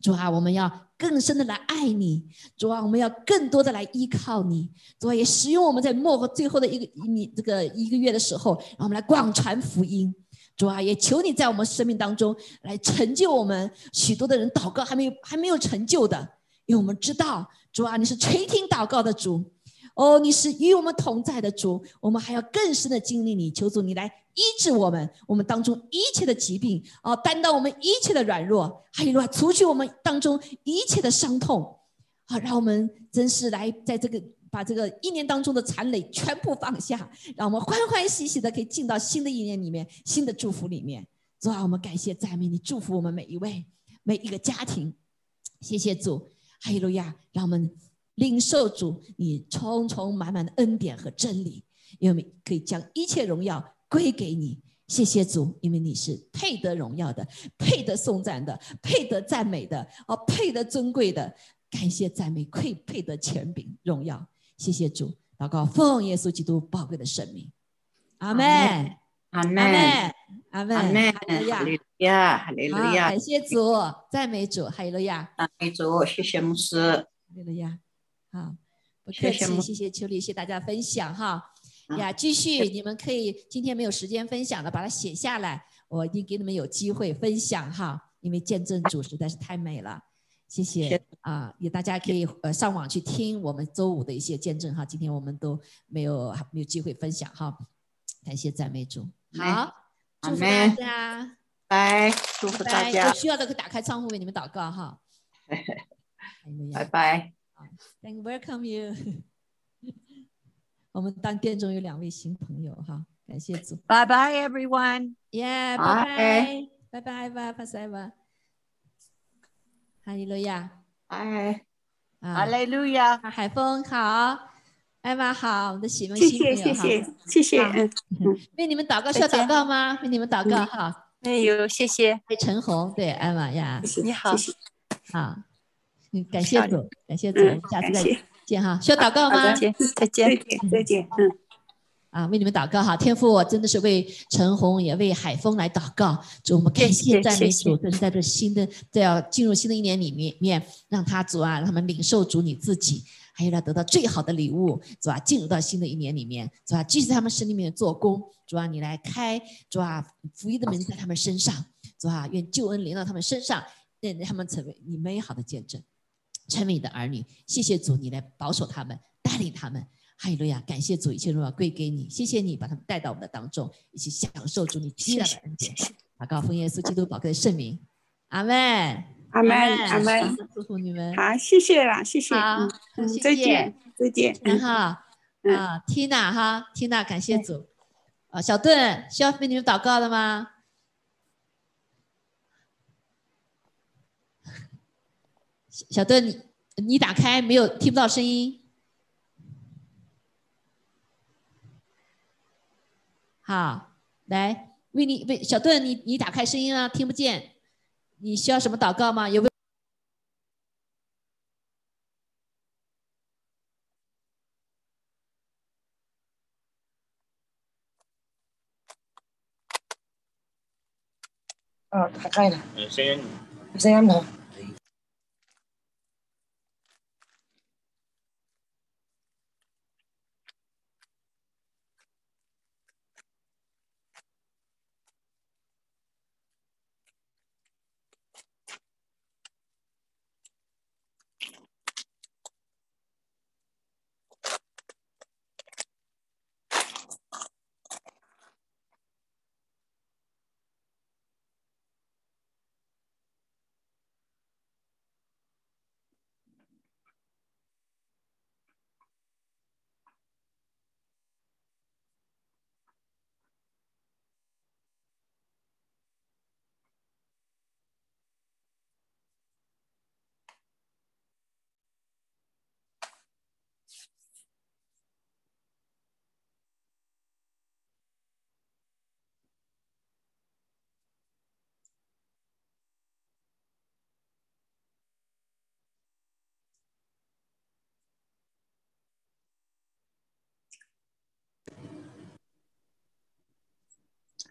主啊，我们要。更深的来爱你，主啊，我们要更多的来依靠你，主啊，也使用我们在末后最后的一个你这个一个月的时候，让我们来广传福音，主啊，也求你在我们生命当中来成就我们。许多的人祷告还没有还没有成就的，因为我们知道，主啊，你是垂听祷告的主。哦，你是与我们同在的主，我们还要更深的经历你，求主你来医治我们，我们当中一切的疾病，哦，担当我们一切的软弱，还有啊，除去我们当中一切的伤痛，好，让我们真是来在这个把这个一年当中的残累全部放下，让我们欢欢喜喜的可以进到新的一年里面，新的祝福里面。主啊，我们感谢赞美你，祝福我们每一位每一个家庭。谢谢主，哈利路亚！让我们领受主你充充满满的恩典和真理，因为可以将一切荣耀归给你。谢谢主，因为你是配得荣耀的，配得颂赞的，配得赞美的，哦，配得尊贵的。感谢赞美，配配得权柄荣耀。谢谢主，祷告奉耶稣基督宝贵的生命，阿门，阿门，阿门，阿门，哈利路亚，哈利路亚，感谢主，赞美主，哈利路亚，赞美主，谢谢牧师，哈利路亚，好，不客气，谢谢秋丽，谢谢大家分享哈。呀，继续，你们可以今天没有时间分享的，把它写下来，我一定给你们有机会分享哈，因为见证主实在是太美了，谢谢啊，也大家可以呃上网去听我们周五的一些见证哈，今天我们都没有没有机会分享哈，感谢赞美主，好，祝福大家，拜，祝福大家，有需要的可以打开窗户为你们祷告哈，拜拜，Thank welcome you。我们当店中有两位新朋友哈，感谢主。Bye bye everyone. Yeah, bye bye, bye bye, bye bye, bye bye. 哈利路亚，哎，哈利路亚。海峰好，艾玛好，我们的喜们新朋友，谢谢谢谢谢谢。为你们祷告需要祷告吗？为你们祷告哈。哎呦，谢谢。为陈红，对艾玛呀，你好，好，嗯，感谢主，感谢主，下次再见。见哈，需要祷告吗？再见，再见，再见。嗯，啊，为你们祷告哈，天父，我真的是为陈红也为海峰来祷告，主我们感谢赞美主，这是在这新的在要进入新的一年里面面，让他主啊，让他们领受主你自己，还有他得到最好的礼物，主啊，进入到新的一年里面，主啊，继续在他们身里面做工，主啊，你来开，主啊，福音的门在他们身上，主啊，愿救恩临到他们身上，愿他们成为你美好的见证。成为你的儿女，谢谢主，你来保守他们，带领他们。哈利路亚，感谢主，一切荣耀归给你。谢谢你把他们带到我们的当中，一起享受主你极大的恩典。祷告奉耶稣基督宝贵的圣名，阿门，阿门，阿门。祝福你们。好，谢谢啦，谢谢。好，再见，再见。然后啊，Tina 哈，Tina，感谢主。啊，小盾需要为你们祷告的吗？小邓，你你打开没有听不到声音？好，来为你为小邓，你你打开声音啊，听不见。你需要什么祷告吗？有没？啊，打开了。声音，声音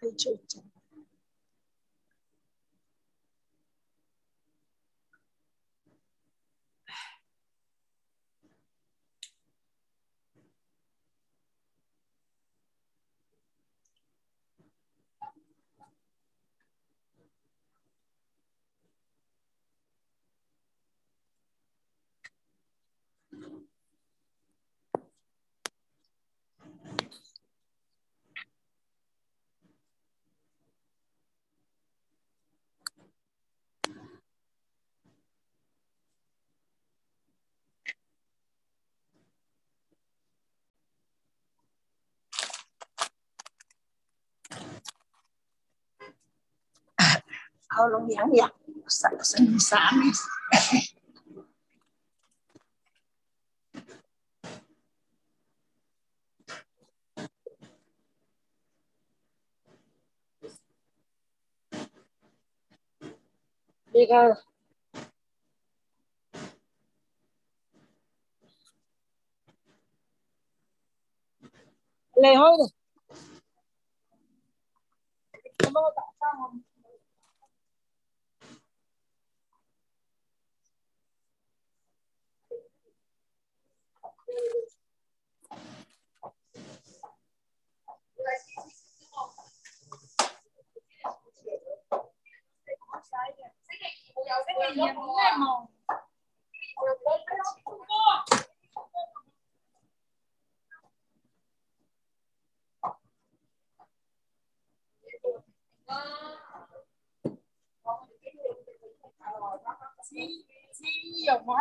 अच्छा अच्छा 好。就这样。喉咙痒痒，嗓声音沙没离开了。来好的。怎么打上了？有我